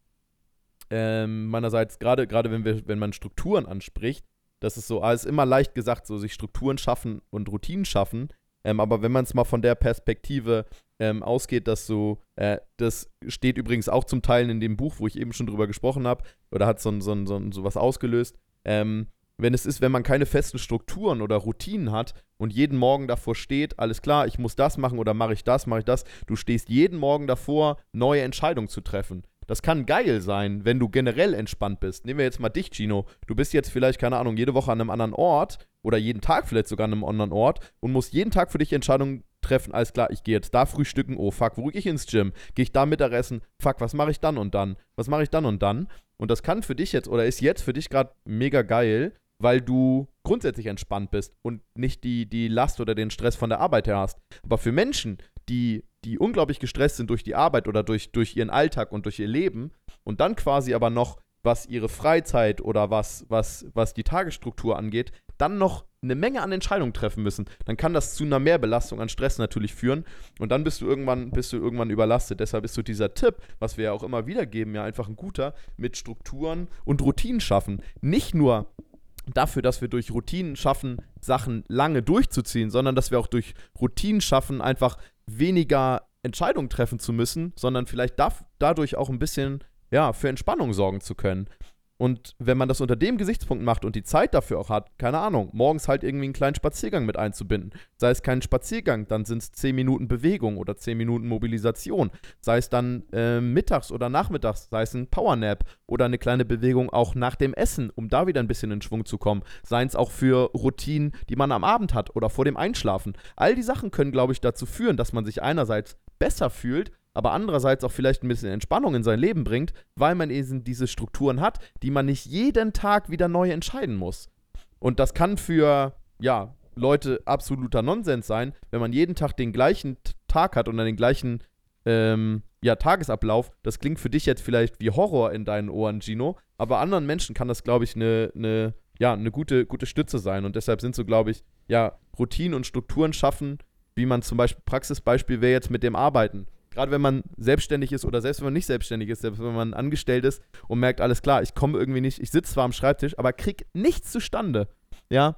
[SPEAKER 1] ähm, meinerseits, gerade wenn, wenn man Strukturen anspricht, das ist so, alles immer leicht gesagt, so sich Strukturen schaffen und Routinen schaffen. Ähm, aber wenn man es mal von der Perspektive ähm, ausgeht, dass so, äh, das steht übrigens auch zum Teil in dem Buch, wo ich eben schon drüber gesprochen habe, oder hat so, so, so, so was ausgelöst. Ähm, wenn es ist, wenn man keine festen Strukturen oder Routinen hat und jeden Morgen davor steht, alles klar, ich muss das machen oder mache ich das, mache ich das, du stehst jeden Morgen davor, neue Entscheidungen zu treffen. Das kann geil sein, wenn du generell entspannt bist. Nehmen wir jetzt mal dich, Gino. Du bist jetzt vielleicht, keine Ahnung, jede Woche an einem anderen Ort oder jeden Tag vielleicht sogar an einem anderen Ort und musst jeden Tag für dich Entscheidungen treffen, alles klar, ich gehe jetzt da frühstücken, oh fuck, wo gehe ich ins Gym? Gehe ich da Mittagessen? Fuck, was mache ich dann und dann? Was mache ich dann und dann? Und das kann für dich jetzt oder ist jetzt für dich gerade mega geil, weil du grundsätzlich entspannt bist und nicht die, die Last oder den Stress von der Arbeit her hast. Aber für Menschen, die, die unglaublich gestresst sind durch die Arbeit oder durch, durch ihren Alltag und durch ihr Leben und dann quasi aber noch, was ihre Freizeit oder was, was, was die Tagesstruktur angeht, dann noch eine Menge an Entscheidungen treffen müssen, dann kann das zu einer Mehrbelastung an Stress natürlich führen und dann bist du irgendwann, bist du irgendwann überlastet. Deshalb ist so dieser Tipp, was wir ja auch immer wieder geben, ja einfach ein guter, mit Strukturen und Routinen schaffen. Nicht nur dafür, dass wir durch Routinen schaffen, Sachen lange durchzuziehen, sondern dass wir auch durch Routinen schaffen, einfach weniger Entscheidungen treffen zu müssen, sondern vielleicht darf, dadurch auch ein bisschen ja, für Entspannung sorgen zu können. Und wenn man das unter dem Gesichtspunkt macht und die Zeit dafür auch hat, keine Ahnung, morgens halt irgendwie einen kleinen Spaziergang mit einzubinden. Sei es kein Spaziergang, dann sind es 10 Minuten Bewegung oder 10 Minuten Mobilisation. Sei es dann äh, mittags oder nachmittags, sei es ein Powernap oder eine kleine Bewegung auch nach dem Essen, um da wieder ein bisschen in Schwung zu kommen. Seien es auch für Routinen, die man am Abend hat oder vor dem Einschlafen. All die Sachen können, glaube ich, dazu führen, dass man sich einerseits besser fühlt, aber andererseits auch vielleicht ein bisschen Entspannung in sein Leben bringt, weil man eben diese Strukturen hat, die man nicht jeden Tag wieder neu entscheiden muss. Und das kann für, ja, Leute absoluter Nonsens sein, wenn man jeden Tag den gleichen Tag hat und den gleichen ähm, ja, Tagesablauf. Das klingt für dich jetzt vielleicht wie Horror in deinen Ohren, Gino, aber anderen Menschen kann das, glaube ich, eine ne, ja, ne gute, gute Stütze sein. Und deshalb sind so, glaube ich, ja, Routinen und Strukturen schaffen, wie man zum Beispiel, Praxisbeispiel wäre jetzt mit dem Arbeiten gerade wenn man selbstständig ist oder selbst wenn man nicht selbstständig ist, selbst wenn man angestellt ist und merkt, alles klar, ich komme irgendwie nicht, ich sitze zwar am Schreibtisch, aber krieg nichts zustande, ja,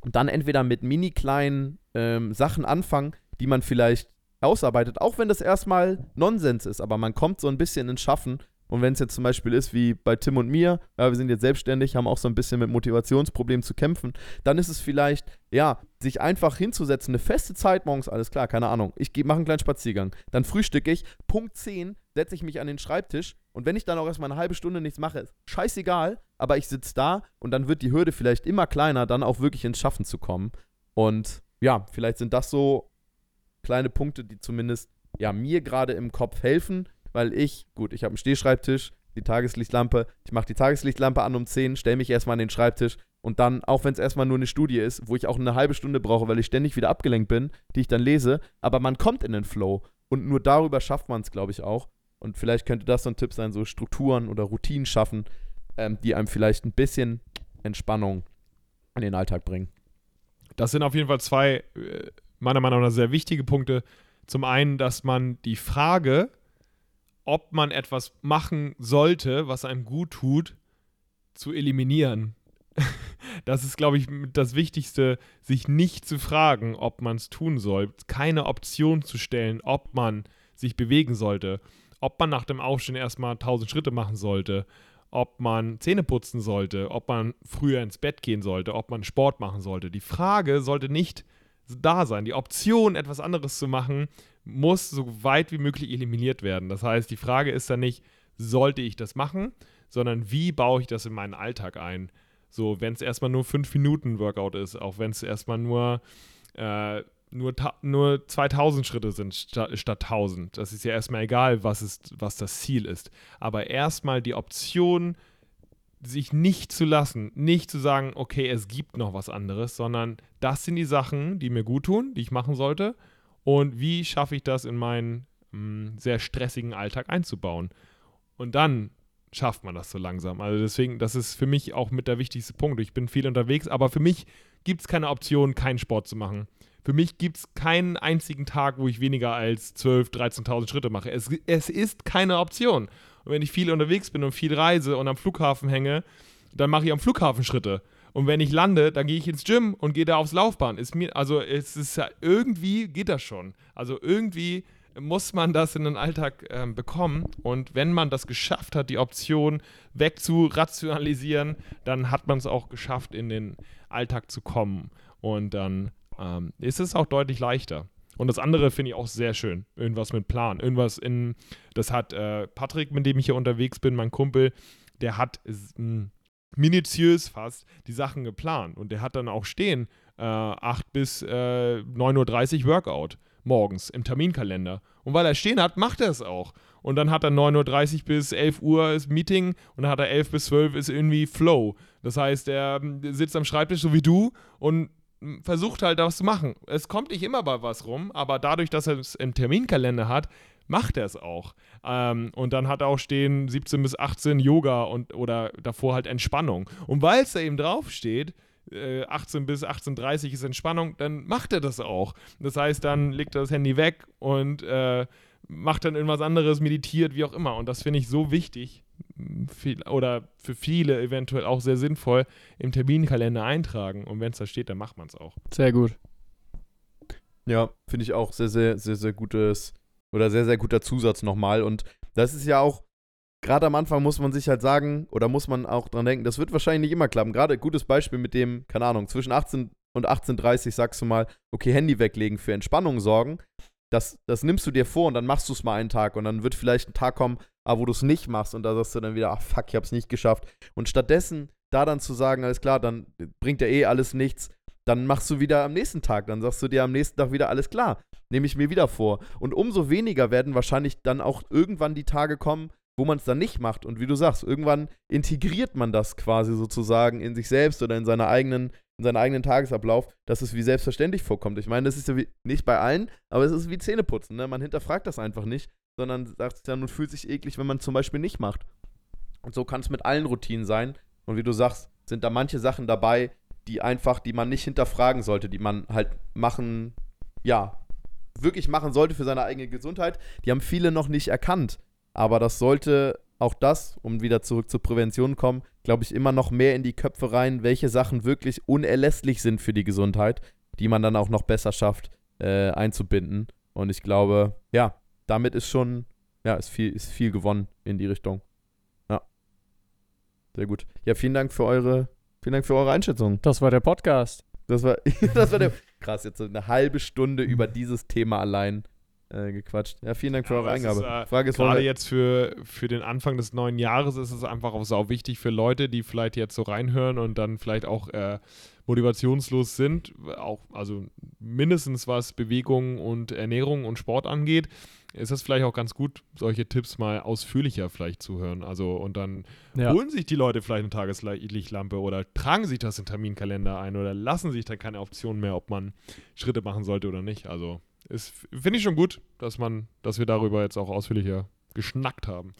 [SPEAKER 1] und dann entweder mit mini kleinen ähm, Sachen anfangen, die man vielleicht ausarbeitet, auch wenn das erstmal Nonsens ist, aber man kommt so ein bisschen ins Schaffen und wenn es jetzt zum Beispiel ist wie bei Tim und mir, ja, wir sind jetzt selbstständig, haben auch so ein bisschen mit Motivationsproblemen zu kämpfen, dann ist es vielleicht, ja, sich einfach hinzusetzen, eine feste Zeit morgens, alles klar, keine Ahnung. Ich mache einen kleinen Spaziergang. Dann frühstücke ich, Punkt 10 setze ich mich an den Schreibtisch und wenn ich dann auch erstmal eine halbe Stunde nichts mache, ist scheißegal, aber ich sitze da und dann wird die Hürde vielleicht immer kleiner, dann auch wirklich ins Schaffen zu kommen. Und ja, vielleicht sind das so kleine Punkte, die zumindest ja mir gerade im Kopf helfen weil ich, gut, ich habe einen Stehschreibtisch, die Tageslichtlampe, ich mache die Tageslichtlampe an um 10, stelle mich erstmal an den Schreibtisch und dann, auch wenn es erstmal nur eine Studie ist, wo ich auch eine halbe Stunde brauche, weil ich ständig wieder abgelenkt bin, die ich dann lese, aber man kommt in den Flow und nur darüber schafft man es, glaube ich, auch. Und vielleicht könnte das so ein Tipp sein, so Strukturen oder Routinen schaffen, ähm, die einem vielleicht ein bisschen Entspannung in den Alltag bringen.
[SPEAKER 2] Das sind auf jeden Fall zwei, äh, meiner Meinung nach, sehr wichtige Punkte. Zum einen, dass man die Frage, ob man etwas machen sollte, was einem gut tut, zu eliminieren. Das ist, glaube ich, das Wichtigste, sich nicht zu fragen, ob man es tun soll, keine Option zu stellen, ob man sich bewegen sollte, ob man nach dem Aufstehen erstmal 1000 Schritte machen sollte, ob man Zähne putzen sollte, ob man früher ins Bett gehen sollte, ob man Sport machen sollte. Die Frage sollte nicht da sein. Die Option, etwas anderes zu machen, muss so weit wie möglich eliminiert werden. Das heißt, die Frage ist dann nicht, sollte ich das machen, sondern wie baue ich das in meinen Alltag ein? So, wenn es erstmal nur 5 Minuten Workout ist, auch wenn es erstmal nur, äh, nur, nur 2000 Schritte sind statt, statt 1000. Das ist ja erstmal egal, was, ist, was das Ziel ist. Aber erstmal die Option, sich nicht zu lassen, nicht zu sagen, okay, es gibt noch was anderes, sondern das sind die Sachen, die mir gut tun, die ich machen sollte und wie schaffe ich das in meinen mh, mm, sehr stressigen Alltag einzubauen. Und dann schafft man das so langsam. Also deswegen, das ist für mich auch mit der wichtigste Punkt. Ich bin viel unterwegs, aber für mich gibt es keine Option, keinen Sport zu machen. Für mich gibt es keinen einzigen Tag, wo ich weniger als 12.000, 13.000 Schritte mache. Es, es ist keine Option. Und wenn ich viel unterwegs bin und viel reise und am Flughafen hänge, dann mache ich am Flughafen Schritte. Und wenn ich lande, dann gehe ich ins Gym und gehe da aufs Laufbahn. Ist mir, also es ist ja, irgendwie geht das schon. Also irgendwie muss man das in den Alltag ähm, bekommen. Und wenn man das geschafft hat, die Option wegzurationalisieren, dann hat man es auch geschafft, in den Alltag zu kommen. Und dann ähm, ist es auch deutlich leichter. Und das andere finde ich auch sehr schön. Irgendwas mit Plan. Irgendwas in, das hat äh, Patrick, mit dem ich hier unterwegs bin, mein Kumpel, der hat mh, minutiös fast die Sachen geplant. Und der hat dann auch stehen, äh, 8 bis äh, 9.30 Uhr Workout morgens im Terminkalender. Und weil er stehen hat, macht er es auch. Und dann hat er 9.30 Uhr bis 11 Uhr ist Meeting und dann hat er 11 bis 12 ist irgendwie Flow. Das heißt, er ähm, sitzt am Schreibtisch so wie du und versucht halt was zu machen. Es kommt nicht immer bei was rum, aber dadurch, dass er es im Terminkalender hat, macht er es auch. Ähm, und dann hat er auch stehen 17 bis 18 Yoga und oder davor halt Entspannung. Und weil es da eben draufsteht, äh, 18 bis 18.30 ist Entspannung, dann macht er das auch. Das heißt, dann legt er das Handy weg und äh, macht dann irgendwas anderes, meditiert, wie auch immer. Und das finde ich so wichtig viel, oder für viele eventuell auch sehr sinnvoll im Terminkalender eintragen. Und wenn es da steht, dann macht man es auch.
[SPEAKER 3] Sehr gut.
[SPEAKER 1] Ja, finde ich auch sehr, sehr, sehr, sehr gutes oder sehr, sehr guter Zusatz nochmal. Und das ist ja auch gerade am Anfang muss man sich halt sagen, oder muss man auch dran denken, das wird wahrscheinlich nicht immer klappen. Gerade gutes Beispiel mit dem, keine Ahnung, zwischen 18 und 18.30 sagst du mal, okay, Handy weglegen, für Entspannung sorgen. Das, das nimmst du dir vor und dann machst du es mal einen Tag und dann wird vielleicht ein Tag kommen, ah, wo du es nicht machst und da sagst du dann wieder, ach fuck, ich hab's nicht geschafft. Und stattdessen da dann zu sagen, alles klar, dann bringt ja eh alles nichts, dann machst du wieder am nächsten Tag, dann sagst du dir am nächsten Tag wieder alles klar, nehme ich mir wieder vor. Und umso weniger werden wahrscheinlich dann auch irgendwann die Tage kommen, wo man es dann nicht macht. Und wie du sagst, irgendwann integriert man das quasi sozusagen in sich selbst oder in seiner eigenen, in seinen eigenen Tagesablauf, dass es wie selbstverständlich vorkommt. Ich meine, das ist ja wie, nicht bei allen, aber es ist wie Zähneputzen. Ne? Man hinterfragt das einfach nicht, sondern sagt es dann und fühlt sich eklig, wenn man es zum Beispiel nicht macht. Und so kann es mit allen Routinen sein. Und wie du sagst, sind da manche Sachen dabei, die einfach, die man nicht hinterfragen sollte, die man halt machen, ja, wirklich machen sollte für seine eigene Gesundheit. Die haben viele noch nicht erkannt. Aber das sollte auch das, um wieder zurück zur Prävention kommen, glaube ich, immer noch mehr in die Köpfe rein, welche Sachen wirklich unerlässlich sind für die Gesundheit, die man dann auch noch besser schafft äh, einzubinden. Und ich glaube, ja, damit ist schon, ja, ist viel, ist viel gewonnen in die Richtung. Ja. Sehr gut. Ja, vielen Dank für eure, vielen Dank für eure Einschätzung.
[SPEAKER 3] Das war der Podcast.
[SPEAKER 1] Das war, das war der. Krass, jetzt so eine halbe Stunde über dieses Thema allein äh, gequatscht. Ja, vielen Dank für
[SPEAKER 2] Ja,
[SPEAKER 1] eure Eingabe.
[SPEAKER 2] Ist, äh,
[SPEAKER 1] Frage ist,
[SPEAKER 2] Gerade jetzt für, für den Anfang des neuen Jahres ist es einfach auch sau wichtig für Leute, die vielleicht jetzt so reinhören und dann vielleicht auch äh, motivationslos sind, auch also mindestens was Bewegung und Ernährung und Sport angeht, ist es vielleicht auch ganz gut, solche Tipps mal ausführlicher vielleicht zu hören. Also und dann
[SPEAKER 3] Ja.
[SPEAKER 2] holen sich die Leute vielleicht eine Tageslichtlampe oder tragen sich das in den Terminkalender ein oder lassen sich dann keine Option mehr, ob man Schritte machen sollte oder nicht. Also ist finde ich schon gut, dass man, dass wir darüber jetzt auch ausführlicher geschnackt haben.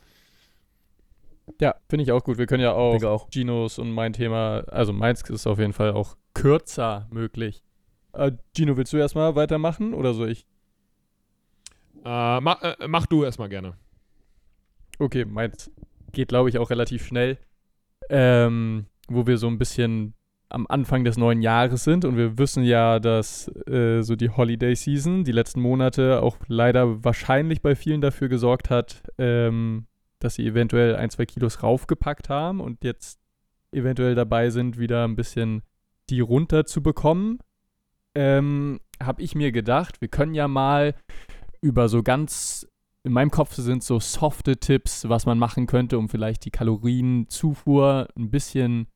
[SPEAKER 3] Ja, finde ich auch gut. Wir können ja auch,
[SPEAKER 1] auch.
[SPEAKER 3] Ginos und mein Thema, also meins ist auf jeden Fall auch kürzer möglich. Äh, Gino, willst du erstmal weitermachen oder soll ich?
[SPEAKER 2] Äh, mach, äh, mach du erstmal gerne.
[SPEAKER 3] Okay, meins geht, glaube ich, auch relativ schnell. Ähm, wo wir so ein bisschen am Anfang des neuen Jahres sind und wir wissen ja, dass äh, so die Holiday Season die letzten Monate auch leider wahrscheinlich bei vielen dafür gesorgt hat, ähm, dass sie eventuell ein, zwei Kilos raufgepackt haben und jetzt eventuell dabei sind, wieder ein bisschen die runter zu bekommen. Ähm, Habe ich mir gedacht, wir können ja mal über so ganz in meinem Kopf sind so softe Tipps, was man machen könnte, um vielleicht die Kalorienzufuhr ein bisschen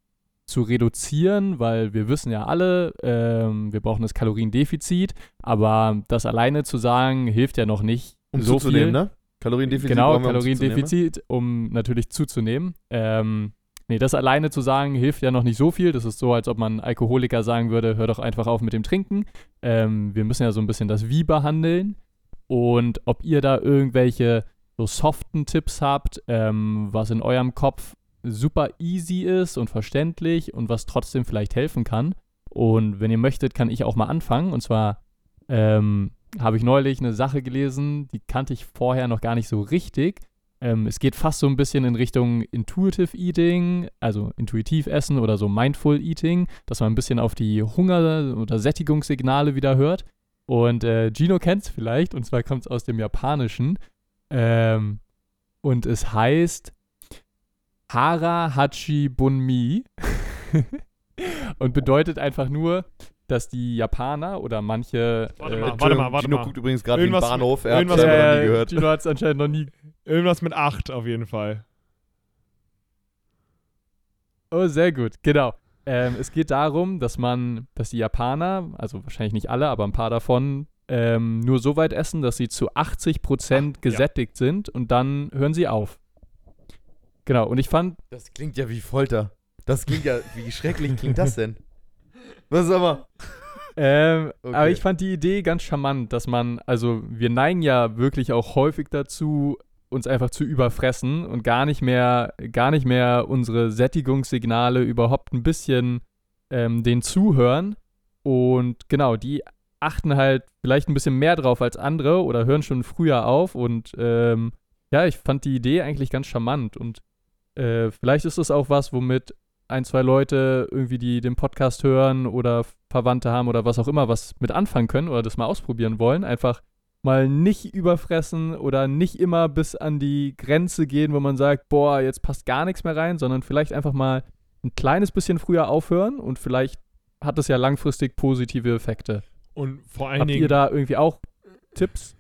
[SPEAKER 3] zu reduzieren, weil wir wissen ja alle, ähm, wir brauchen das Kaloriendefizit, aber das alleine zu sagen, hilft ja noch nicht
[SPEAKER 1] Um
[SPEAKER 3] so
[SPEAKER 1] zuzunehmen,
[SPEAKER 3] viel.
[SPEAKER 1] ne? Kaloriendefizit.
[SPEAKER 3] Genau,
[SPEAKER 1] wir, um ne?
[SPEAKER 3] Kaloriendefizit, um natürlich zuzunehmen. Ähm, nee, das alleine zu sagen, hilft ja noch nicht so viel. Das ist so, als ob man Alkoholiker sagen würde, hör doch einfach auf mit dem Trinken. Ähm, wir müssen ja so ein bisschen das Wie behandeln. Und ob ihr da irgendwelche so soften Tipps habt, ähm, was in eurem Kopf super easy ist und verständlich und was trotzdem vielleicht helfen kann. Und wenn ihr möchtet, kann ich auch mal anfangen. Und zwar ähm, habe ich neulich eine Sache gelesen, die kannte ich vorher noch gar nicht so richtig. Ähm, es geht fast so ein bisschen in Richtung Intuitive Eating, also intuitiv essen oder so Mindful Eating, dass man ein bisschen auf die Hunger- oder Sättigungssignale wieder hört. Und äh, Gino kennt es vielleicht, und zwar kommt es aus dem Japanischen. Ähm, und es heißt Hara Hachi Bunmi. und bedeutet einfach nur, dass die Japaner oder manche.
[SPEAKER 2] Warte
[SPEAKER 3] äh,
[SPEAKER 2] mal,
[SPEAKER 1] Entschuldigung,
[SPEAKER 2] warte mal, warte
[SPEAKER 1] Gino
[SPEAKER 2] mal.
[SPEAKER 1] guckt übrigens gerade wie ein Bahnhof. Er hat
[SPEAKER 2] irgendwas-
[SPEAKER 1] selber noch nie
[SPEAKER 3] äh,
[SPEAKER 1] gehört.
[SPEAKER 3] Gino hat es anscheinend noch nie.
[SPEAKER 2] Irgendwas mit 8 auf jeden Fall.
[SPEAKER 3] Oh, sehr gut, genau. Ähm, es geht darum, dass man, dass die Japaner, also wahrscheinlich nicht alle, aber ein paar davon, ähm, nur so weit essen, dass sie zu 80%
[SPEAKER 2] Ach, ja.
[SPEAKER 3] gesättigt sind und dann hören sie auf. Genau, und ich fand,
[SPEAKER 1] Das klingt ja wie Folter. Das klingt ja, wie schrecklich klingt das denn? Was ist aber?
[SPEAKER 3] ähm,
[SPEAKER 1] Okay.
[SPEAKER 3] aber ich fand die Idee ganz charmant, dass man, also wir neigen ja wirklich auch häufig dazu, uns einfach zu überfressen und gar nicht mehr, gar nicht mehr unsere Sättigungssignale überhaupt ein bisschen ähm, den zuhören. Und genau, die achten halt vielleicht ein bisschen mehr drauf als andere oder hören schon früher auf. Und ähm, ja, ich fand die Idee eigentlich ganz charmant. Und äh, vielleicht ist es auch was, womit ein, zwei Leute irgendwie, die den Podcast hören oder Verwandte haben oder was auch immer, was mit anfangen können oder das mal ausprobieren wollen. Einfach mal nicht überfressen oder nicht immer bis an die Grenze gehen, wo man sagt, boah, jetzt passt gar nichts mehr rein, sondern vielleicht einfach mal ein kleines bisschen früher aufhören und vielleicht hat das ja langfristig positive Effekte.
[SPEAKER 2] Und vor allen
[SPEAKER 3] Habt
[SPEAKER 2] Dingen
[SPEAKER 3] ihr da irgendwie auch Tipps?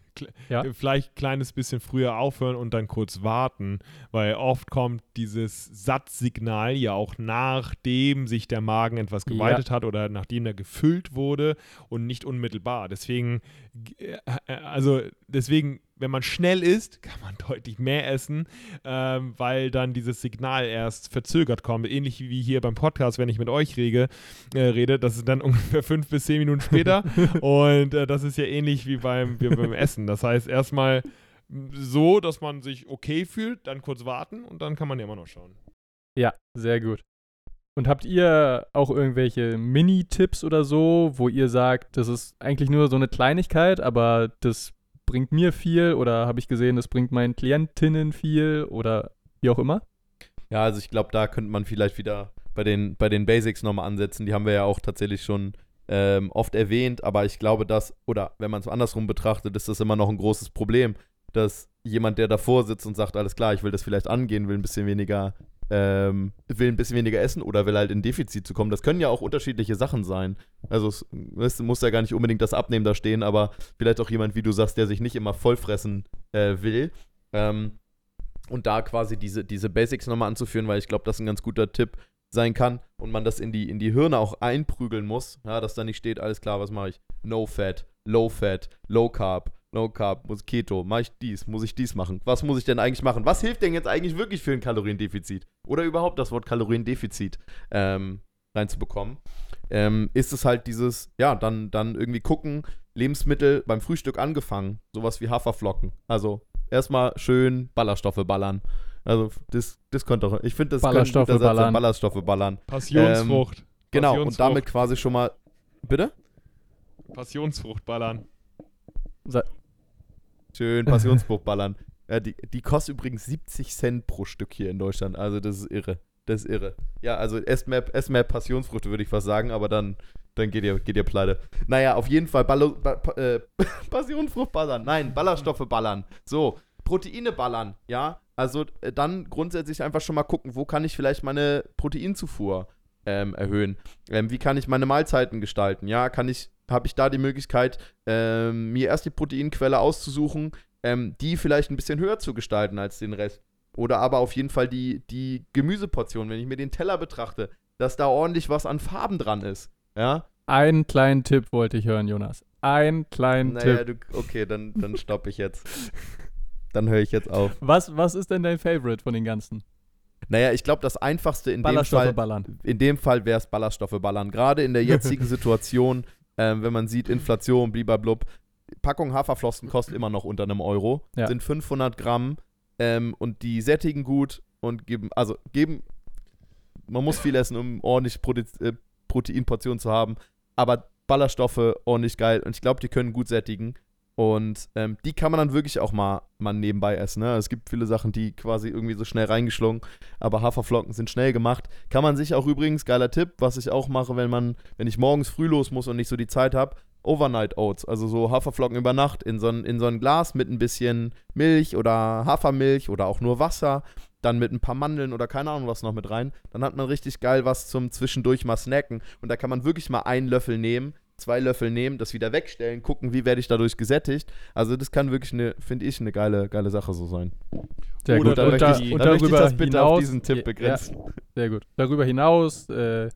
[SPEAKER 3] Ja.
[SPEAKER 2] vielleicht ein kleines bisschen früher aufhören und dann kurz warten, weil oft kommt dieses Satzsignal ja auch nachdem sich der Magen etwas
[SPEAKER 3] Ja.
[SPEAKER 2] geweitet hat oder nachdem er gefüllt wurde und nicht unmittelbar. Deswegen, äh, äh, also deswegen, wenn man schnell isst, kann man deutlich mehr essen, ähm, weil dann dieses Signal erst verzögert kommt. Ähnlich wie hier beim Podcast, wenn ich mit euch rede, äh, rede das ist dann ungefähr fünf bis zehn Minuten später. Und äh, das ist ja ähnlich wie beim, wie beim Essen. Das heißt, erstmal so, dass man sich okay fühlt, dann kurz warten und dann kann man ja immer noch schauen.
[SPEAKER 3] Ja, sehr gut. Und habt ihr auch irgendwelche Mini-Tipps oder so, wo ihr sagt, das ist eigentlich nur so eine Kleinigkeit, aber das bringt mir viel oder habe ich gesehen, das bringt meinen Klientinnen viel oder wie auch immer?
[SPEAKER 1] Ja, also ich glaube, da könnte man vielleicht wieder bei den, bei den Basics nochmal ansetzen. Die haben wir ja auch tatsächlich schon ähm, oft erwähnt, aber ich glaube, dass, oder wenn man es andersrum betrachtet, ist das immer noch ein großes Problem, dass jemand, der davor sitzt und sagt, alles klar, ich will das vielleicht angehen, will ein bisschen weniger, ähm, will ein bisschen weniger essen oder will halt in Defizit zu kommen. Das können ja auch unterschiedliche Sachen sein. Also es, muss ja gar nicht unbedingt das Abnehmen da stehen, aber vielleicht auch jemand, wie du sagst, der sich nicht immer vollfressen äh, will. Ähm, und da quasi diese, diese Basics nochmal anzuführen, weil ich glaube, das ein ganz guter Tipp sein kann und man das in die, in die Hirne auch einprügeln muss, ja, dass da nicht steht, alles klar, was mache ich? No Fat, Low Fat, Low Carb, Low Carb, muss Keto, mache ich dies, muss ich dies machen? Was muss ich denn eigentlich machen? Was hilft denn jetzt eigentlich wirklich für ein Kaloriendefizit? Oder überhaupt das Wort Kaloriendefizit ähm, reinzubekommen? Ähm, ist es halt dieses, ja, dann, dann irgendwie gucken, Lebensmittel beim Frühstück angefangen, sowas wie Haferflocken. Also erstmal schön Ballaststoffe ballern. Also das, das könnte doch, ich finde, das könnte ein
[SPEAKER 3] Ballaststoffe
[SPEAKER 1] guter Satz sein,
[SPEAKER 3] ballern.
[SPEAKER 1] Ballaststoffe ballern.
[SPEAKER 2] Passionsfrucht.
[SPEAKER 1] Genau, und
[SPEAKER 2] Passionsfrucht.
[SPEAKER 1] damit quasi schon mal, bitte?
[SPEAKER 2] Passionsfrucht ballern.
[SPEAKER 1] Schön Passionsfrucht ballern. Ja, die, die kostet übrigens 70 Cent pro Stück hier in Deutschland. Also das ist irre. Das ist irre. Ja, also esst mehr, esst mehr Passionsfrüchte, würde ich fast sagen, aber dann, dann geht, ihr, geht ihr pleite. Naja, auf jeden Fall Ballo, ba, äh, Passionsfrucht ballern. Nein, Ballaststoffe ballern. So, Proteine ballern, ja. Also äh, dann grundsätzlich einfach schon mal gucken, wo kann ich vielleicht meine Proteinzufuhr ähm, erhöhen? Ähm, wie kann ich meine Mahlzeiten gestalten? Ja, kann ich, habe ich da die Möglichkeit, ähm, mir erst die Proteinquelle auszusuchen, ähm, die vielleicht ein bisschen höher zu gestalten als den Rest. Oder aber auf jeden Fall die, die Gemüseportion, wenn ich mir den Teller betrachte, dass da ordentlich was an Farben dran ist. Ja?
[SPEAKER 3] Einen kleinen Tipp wollte ich hören, Jonas. Einen kleinen
[SPEAKER 1] Naja,
[SPEAKER 3] Tipp.
[SPEAKER 1] du, okay, dann, dann stoppe ich jetzt. Dann höre ich jetzt auf.
[SPEAKER 3] Was, was ist denn dein Favorite von den ganzen?
[SPEAKER 1] Naja, ich glaube, das Einfachste in dem Fall,
[SPEAKER 3] ballern.
[SPEAKER 1] in dem Fall wäre es Ballaststoffe ballern. Gerade in der jetzigen Situation, ähm, wenn man sieht, Inflation, blub. Packung Haferflossen kostet immer noch unter einem Euro.
[SPEAKER 3] Ja.
[SPEAKER 1] Sind 500 Gramm ähm, und die sättigen gut und geben, also geben, man muss viel essen, um ordentlich Prote äh, Proteinportionen zu haben, aber Ballaststoffe ordentlich geil und ich glaube, die können gut sättigen. Und ähm, die kann man dann wirklich auch mal, mal nebenbei essen. Ne? Es gibt viele Sachen, die quasi irgendwie so schnell reingeschlungen, aber Haferflocken sind schnell gemacht. Kann man sich auch übrigens, geiler Tipp, was ich auch mache, wenn man, wenn ich morgens früh los muss und nicht so die Zeit habe, Overnight Oats, also so Haferflocken über Nacht in so in so ein Glas mit ein bisschen Milch oder Hafermilch oder auch nur Wasser, dann mit ein paar Mandeln oder keine Ahnung was noch mit rein. Dann hat man richtig geil was zum zwischendurch mal snacken und da kann man wirklich mal einen Löffel nehmen, zwei Löffel nehmen, das wieder wegstellen, gucken, wie werde ich dadurch gesättigt. Also das kann wirklich eine, finde ich, eine geile, geile Sache so sein.
[SPEAKER 3] Sehr gut.
[SPEAKER 2] dann
[SPEAKER 3] Und, da,
[SPEAKER 2] ich-
[SPEAKER 3] und
[SPEAKER 1] dann möchte ich
[SPEAKER 3] darüber
[SPEAKER 1] das bitte
[SPEAKER 3] hinaus,
[SPEAKER 1] auf diesen Tipp
[SPEAKER 3] Ja,
[SPEAKER 1] begrenzen.
[SPEAKER 3] sehr gut. Darüber hinaus äh,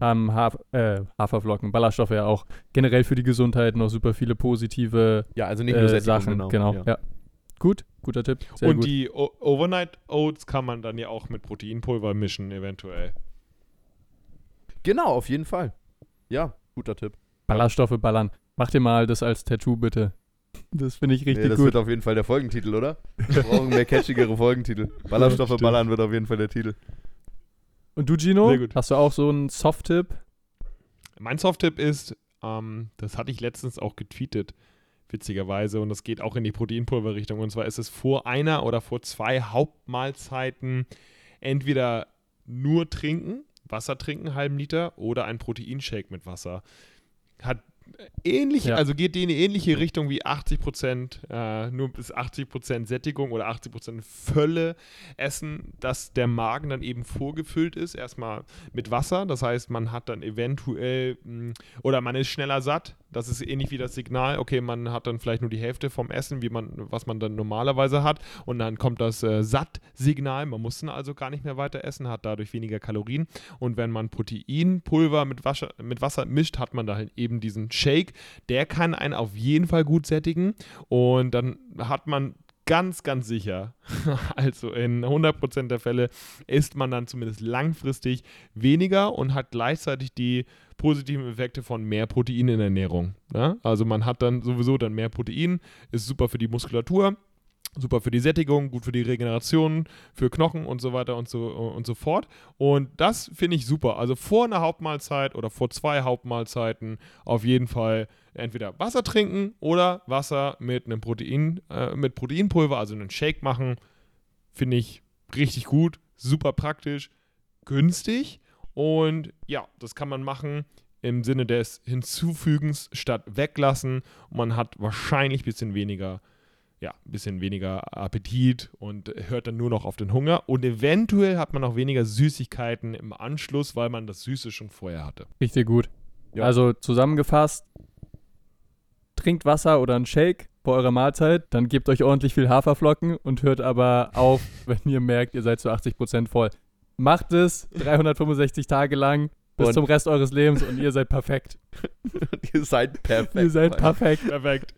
[SPEAKER 3] haben Haf äh, Haferflocken, Ballaststoffe ja auch generell für die Gesundheit noch super viele positive
[SPEAKER 1] Ja, also nicht nur
[SPEAKER 3] äh, Sachen. Genau. Ja. Gut, guter Tipp. Sehr
[SPEAKER 2] und
[SPEAKER 3] gut.
[SPEAKER 2] die o Overnight Oats kann man dann ja auch mit Proteinpulver mischen, eventuell.
[SPEAKER 1] Genau, auf jeden Fall. Ja, guter Tipp.
[SPEAKER 3] Ballaststoffe ballern. Mach dir mal das als Tattoo bitte. Das finde ich richtig
[SPEAKER 1] Nee, das
[SPEAKER 3] gut.
[SPEAKER 1] wird auf jeden Fall der Folgentitel, oder? Wir brauchen mehr catchigere Folgentitel. Ballaststoffe
[SPEAKER 2] Stimmt.
[SPEAKER 1] ballern wird auf jeden Fall der Titel.
[SPEAKER 3] Und du, Gino? Hast du auch so einen Soft-Tipp?
[SPEAKER 2] Mein Soft-Tipp ist, ähm, das hatte ich letztens auch getweetet, witzigerweise, und das geht auch in die Proteinpulverrichtung. Und zwar ist es vor einer oder vor zwei Hauptmahlzeiten entweder nur trinken, Wasser trinken, einen halben Liter, oder ein Proteinshake mit Wasser. Hat ähnlich,
[SPEAKER 1] Ja.
[SPEAKER 2] also geht die in eine ähnliche Richtung wie 80%, äh, nur bis 80% Sättigung oder 80% Fülle essen, dass der Magen dann eben vorgefüllt ist, erstmal mit Wasser. Das heißt, man hat dann eventuell mh, oder man ist schneller satt. Das ist ähnlich wie das Signal. Okay, man hat dann vielleicht nur die Hälfte vom Essen, wie man, was man dann normalerweise hat. Und dann kommt das äh, Satt-Signal. Man muss dann also gar nicht mehr weiter essen, hat dadurch weniger Kalorien. Und wenn man Proteinpulver mit Wasser, mit Wasser mischt, hat man da halt eben diesen Shake. Der kann einen auf jeden Fall gut sättigen. Und dann hat man ganz, ganz sicher, also in 100% der Fälle, isst man dann zumindest langfristig weniger und hat gleichzeitig die positiven Effekte von mehr Protein in der Ernährung. Ja? Also man hat dann sowieso dann mehr Protein, ist super für die Muskulatur, super für die Sättigung, gut für die Regeneration, für Knochen und so weiter und so, und so fort. Und das finde ich super. Also vor einer Hauptmahlzeit oder vor zwei Hauptmahlzeiten auf jeden Fall entweder Wasser trinken oder Wasser mit einem Protein, äh, mit Proteinpulver, also einen Shake machen. Finde ich richtig gut, super praktisch, günstig und ja, das kann man machen im Sinne des Hinzufügens statt weglassen. Und man hat wahrscheinlich ein bisschen weniger, ja, ein bisschen weniger Appetit und hört dann nur noch auf den Hunger. Und eventuell hat man auch weniger Süßigkeiten im Anschluss, weil man das Süße schon vorher hatte.
[SPEAKER 3] Richtig gut.
[SPEAKER 1] Ja.
[SPEAKER 3] Also zusammengefasst, trinkt Wasser oder einen Shake vor eurer Mahlzeit, dann gebt euch ordentlich viel Haferflocken und hört aber auf, wenn ihr merkt, ihr seid zu 80% voll. Macht es 365 Tage lang bis
[SPEAKER 1] Und-
[SPEAKER 3] zum Rest eures Lebens und ihr seid perfekt.
[SPEAKER 1] ihr seid perfekt.
[SPEAKER 3] ihr seid perfekt.
[SPEAKER 2] Perfekt.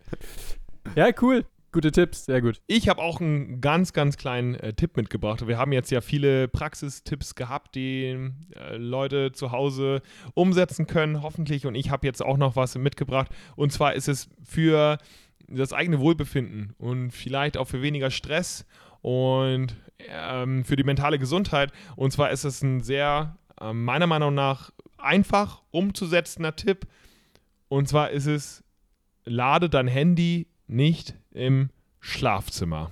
[SPEAKER 3] Ja, cool. Gute Tipps, sehr gut.
[SPEAKER 2] Ich habe auch einen ganz, ganz kleinen äh, Tipp mitgebracht. Wir haben jetzt ja viele Praxistipps gehabt, die äh, Leute zu Hause umsetzen können, hoffentlich. Und ich habe jetzt auch noch was mitgebracht. Und zwar ist es für das eigene Wohlbefinden und vielleicht auch für weniger Stress und ähm, für die mentale Gesundheit. Und zwar ist es ein sehr, äh, meiner Meinung nach, einfach umzusetzender Tipp. Und zwar ist es, lade dein Handy nicht im Schlafzimmer.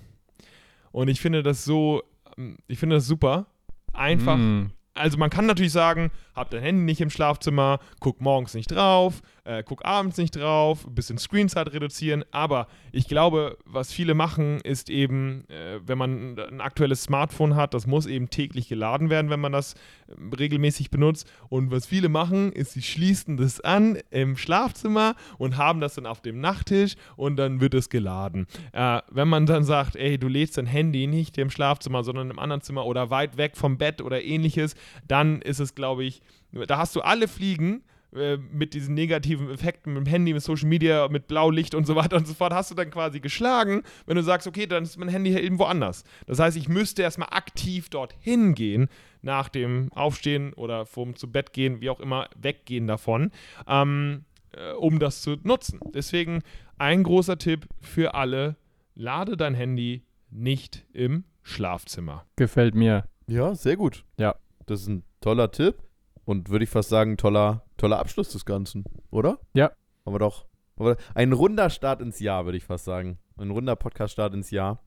[SPEAKER 2] Und ich finde das so, ähm, ich finde das super. Einfach.
[SPEAKER 3] Mm.
[SPEAKER 2] Also man kann natürlich sagen, hab dein Handy nicht im Schlafzimmer, guck morgens nicht drauf, äh, guck abends nicht drauf, bisschen Screenzeit reduzieren. Aber ich glaube, was viele machen, ist eben, äh, wenn man ein aktuelles Smartphone hat, das muss eben täglich geladen werden, wenn man das ähm, regelmäßig benutzt. Und was viele machen, ist, sie schließen das an im Schlafzimmer und haben das dann auf dem Nachttisch und dann wird es geladen. Äh, wenn man dann sagt, ey, du lädst dein Handy nicht im Schlafzimmer, sondern im anderen Zimmer oder weit weg vom Bett oder ähnliches, dann ist es, glaube ich, da hast du alle Fliegen äh, mit diesen negativen Effekten mit dem Handy, mit Social Media, mit Blaulicht und so weiter und so fort, hast du dann quasi geschlagen, wenn du sagst, okay, dann ist mein Handy hier irgendwo anders. Das heißt, ich müsste erstmal aktiv dorthin gehen, nach dem Aufstehen oder vorm zu Bett gehen, wie auch immer, weggehen davon, ähm, äh, um das zu nutzen. Deswegen ein großer Tipp für alle, lade dein Handy nicht im Schlafzimmer.
[SPEAKER 3] Gefällt mir.
[SPEAKER 1] Ja, sehr gut.
[SPEAKER 3] Ja.
[SPEAKER 1] Das ist ein toller Tipp und würde ich fast sagen, toller, toller Abschluss des Ganzen, oder?
[SPEAKER 3] Ja.
[SPEAKER 1] Aber doch. Aber ein runder Start ins Jahr, würde ich fast sagen. Ein runder Podcast-Start ins Jahr.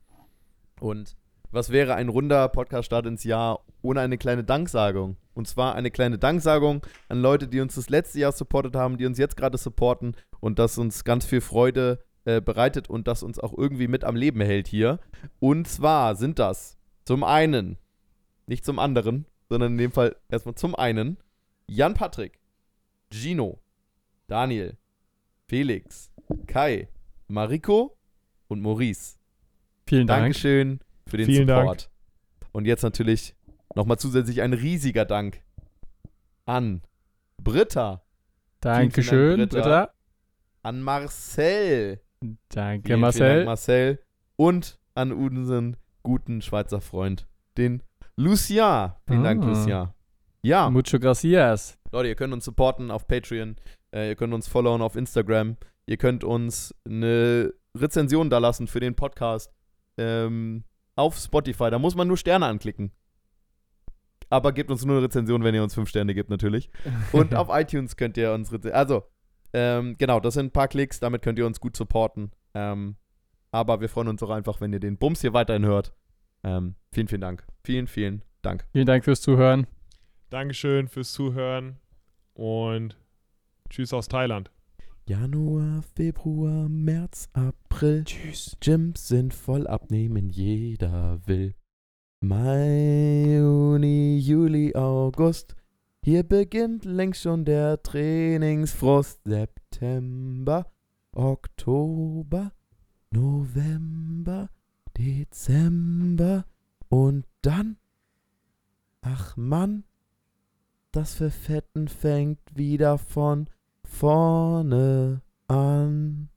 [SPEAKER 1] Und was wäre ein runder Podcast-Start ins Jahr ohne eine kleine Danksagung? Und zwar eine kleine Danksagung an Leute, die uns das letzte Jahr supportet haben, die uns jetzt gerade supporten und das uns ganz viel Freude äh, bereitet und das uns auch irgendwie mit am Leben hält hier. Und zwar sind das zum einen, nicht zum anderen, sondern in dem Fall erstmal zum einen Jan Patrick, Gino, Daniel, Felix, Kai, Mariko und Maurice.
[SPEAKER 3] Vielen Dank.
[SPEAKER 1] Dankeschön für den
[SPEAKER 2] Vielen Dank.
[SPEAKER 1] Support. Und jetzt natürlich nochmal zusätzlich ein riesiger Dank an Britta,
[SPEAKER 3] Dankeschön,
[SPEAKER 1] Dank, Britta.
[SPEAKER 3] Britta.
[SPEAKER 1] an Marcel,
[SPEAKER 3] Danke,
[SPEAKER 1] Vielen,
[SPEAKER 3] Marcel.
[SPEAKER 1] Vielen Dank, Marcel. Und an unseren guten Schweizer Freund, den Lucien. Vielen Dank,
[SPEAKER 3] Ah.
[SPEAKER 1] Lucien. Ja,
[SPEAKER 3] Mucho gracias.
[SPEAKER 1] Leute, ihr könnt uns supporten auf Patreon. Äh, ihr könnt uns followen auf Instagram. Ihr könnt uns eine Rezension da lassen für den Podcast ähm, auf Spotify. Da muss man nur Sterne anklicken. Aber gebt uns nur eine Rezension, wenn ihr uns fünf Sterne gebt, natürlich. Und auf iTunes könnt ihr uns Rezen- Also, ähm, genau, das sind ein paar Klicks. Damit könnt ihr uns gut supporten. Ähm, aber wir freuen uns auch einfach, wenn ihr den Bums hier weiterhin hört. Ähm, vielen, vielen Dank. Vielen, vielen Dank.
[SPEAKER 3] Vielen Dank fürs Zuhören.
[SPEAKER 2] Dankeschön fürs Zuhören und tschüss aus Thailand.
[SPEAKER 1] Januar, Februar, März, April.
[SPEAKER 2] Tschüss.
[SPEAKER 1] Gyms sind voll abnehmen, jeder will. Mai, Juni, Juli, August. Hier beginnt längst schon der Trainingsfrost. September, Oktober, November, Dezember und dann. Ach Mann, das Verfetten fängt wieder von vorne an.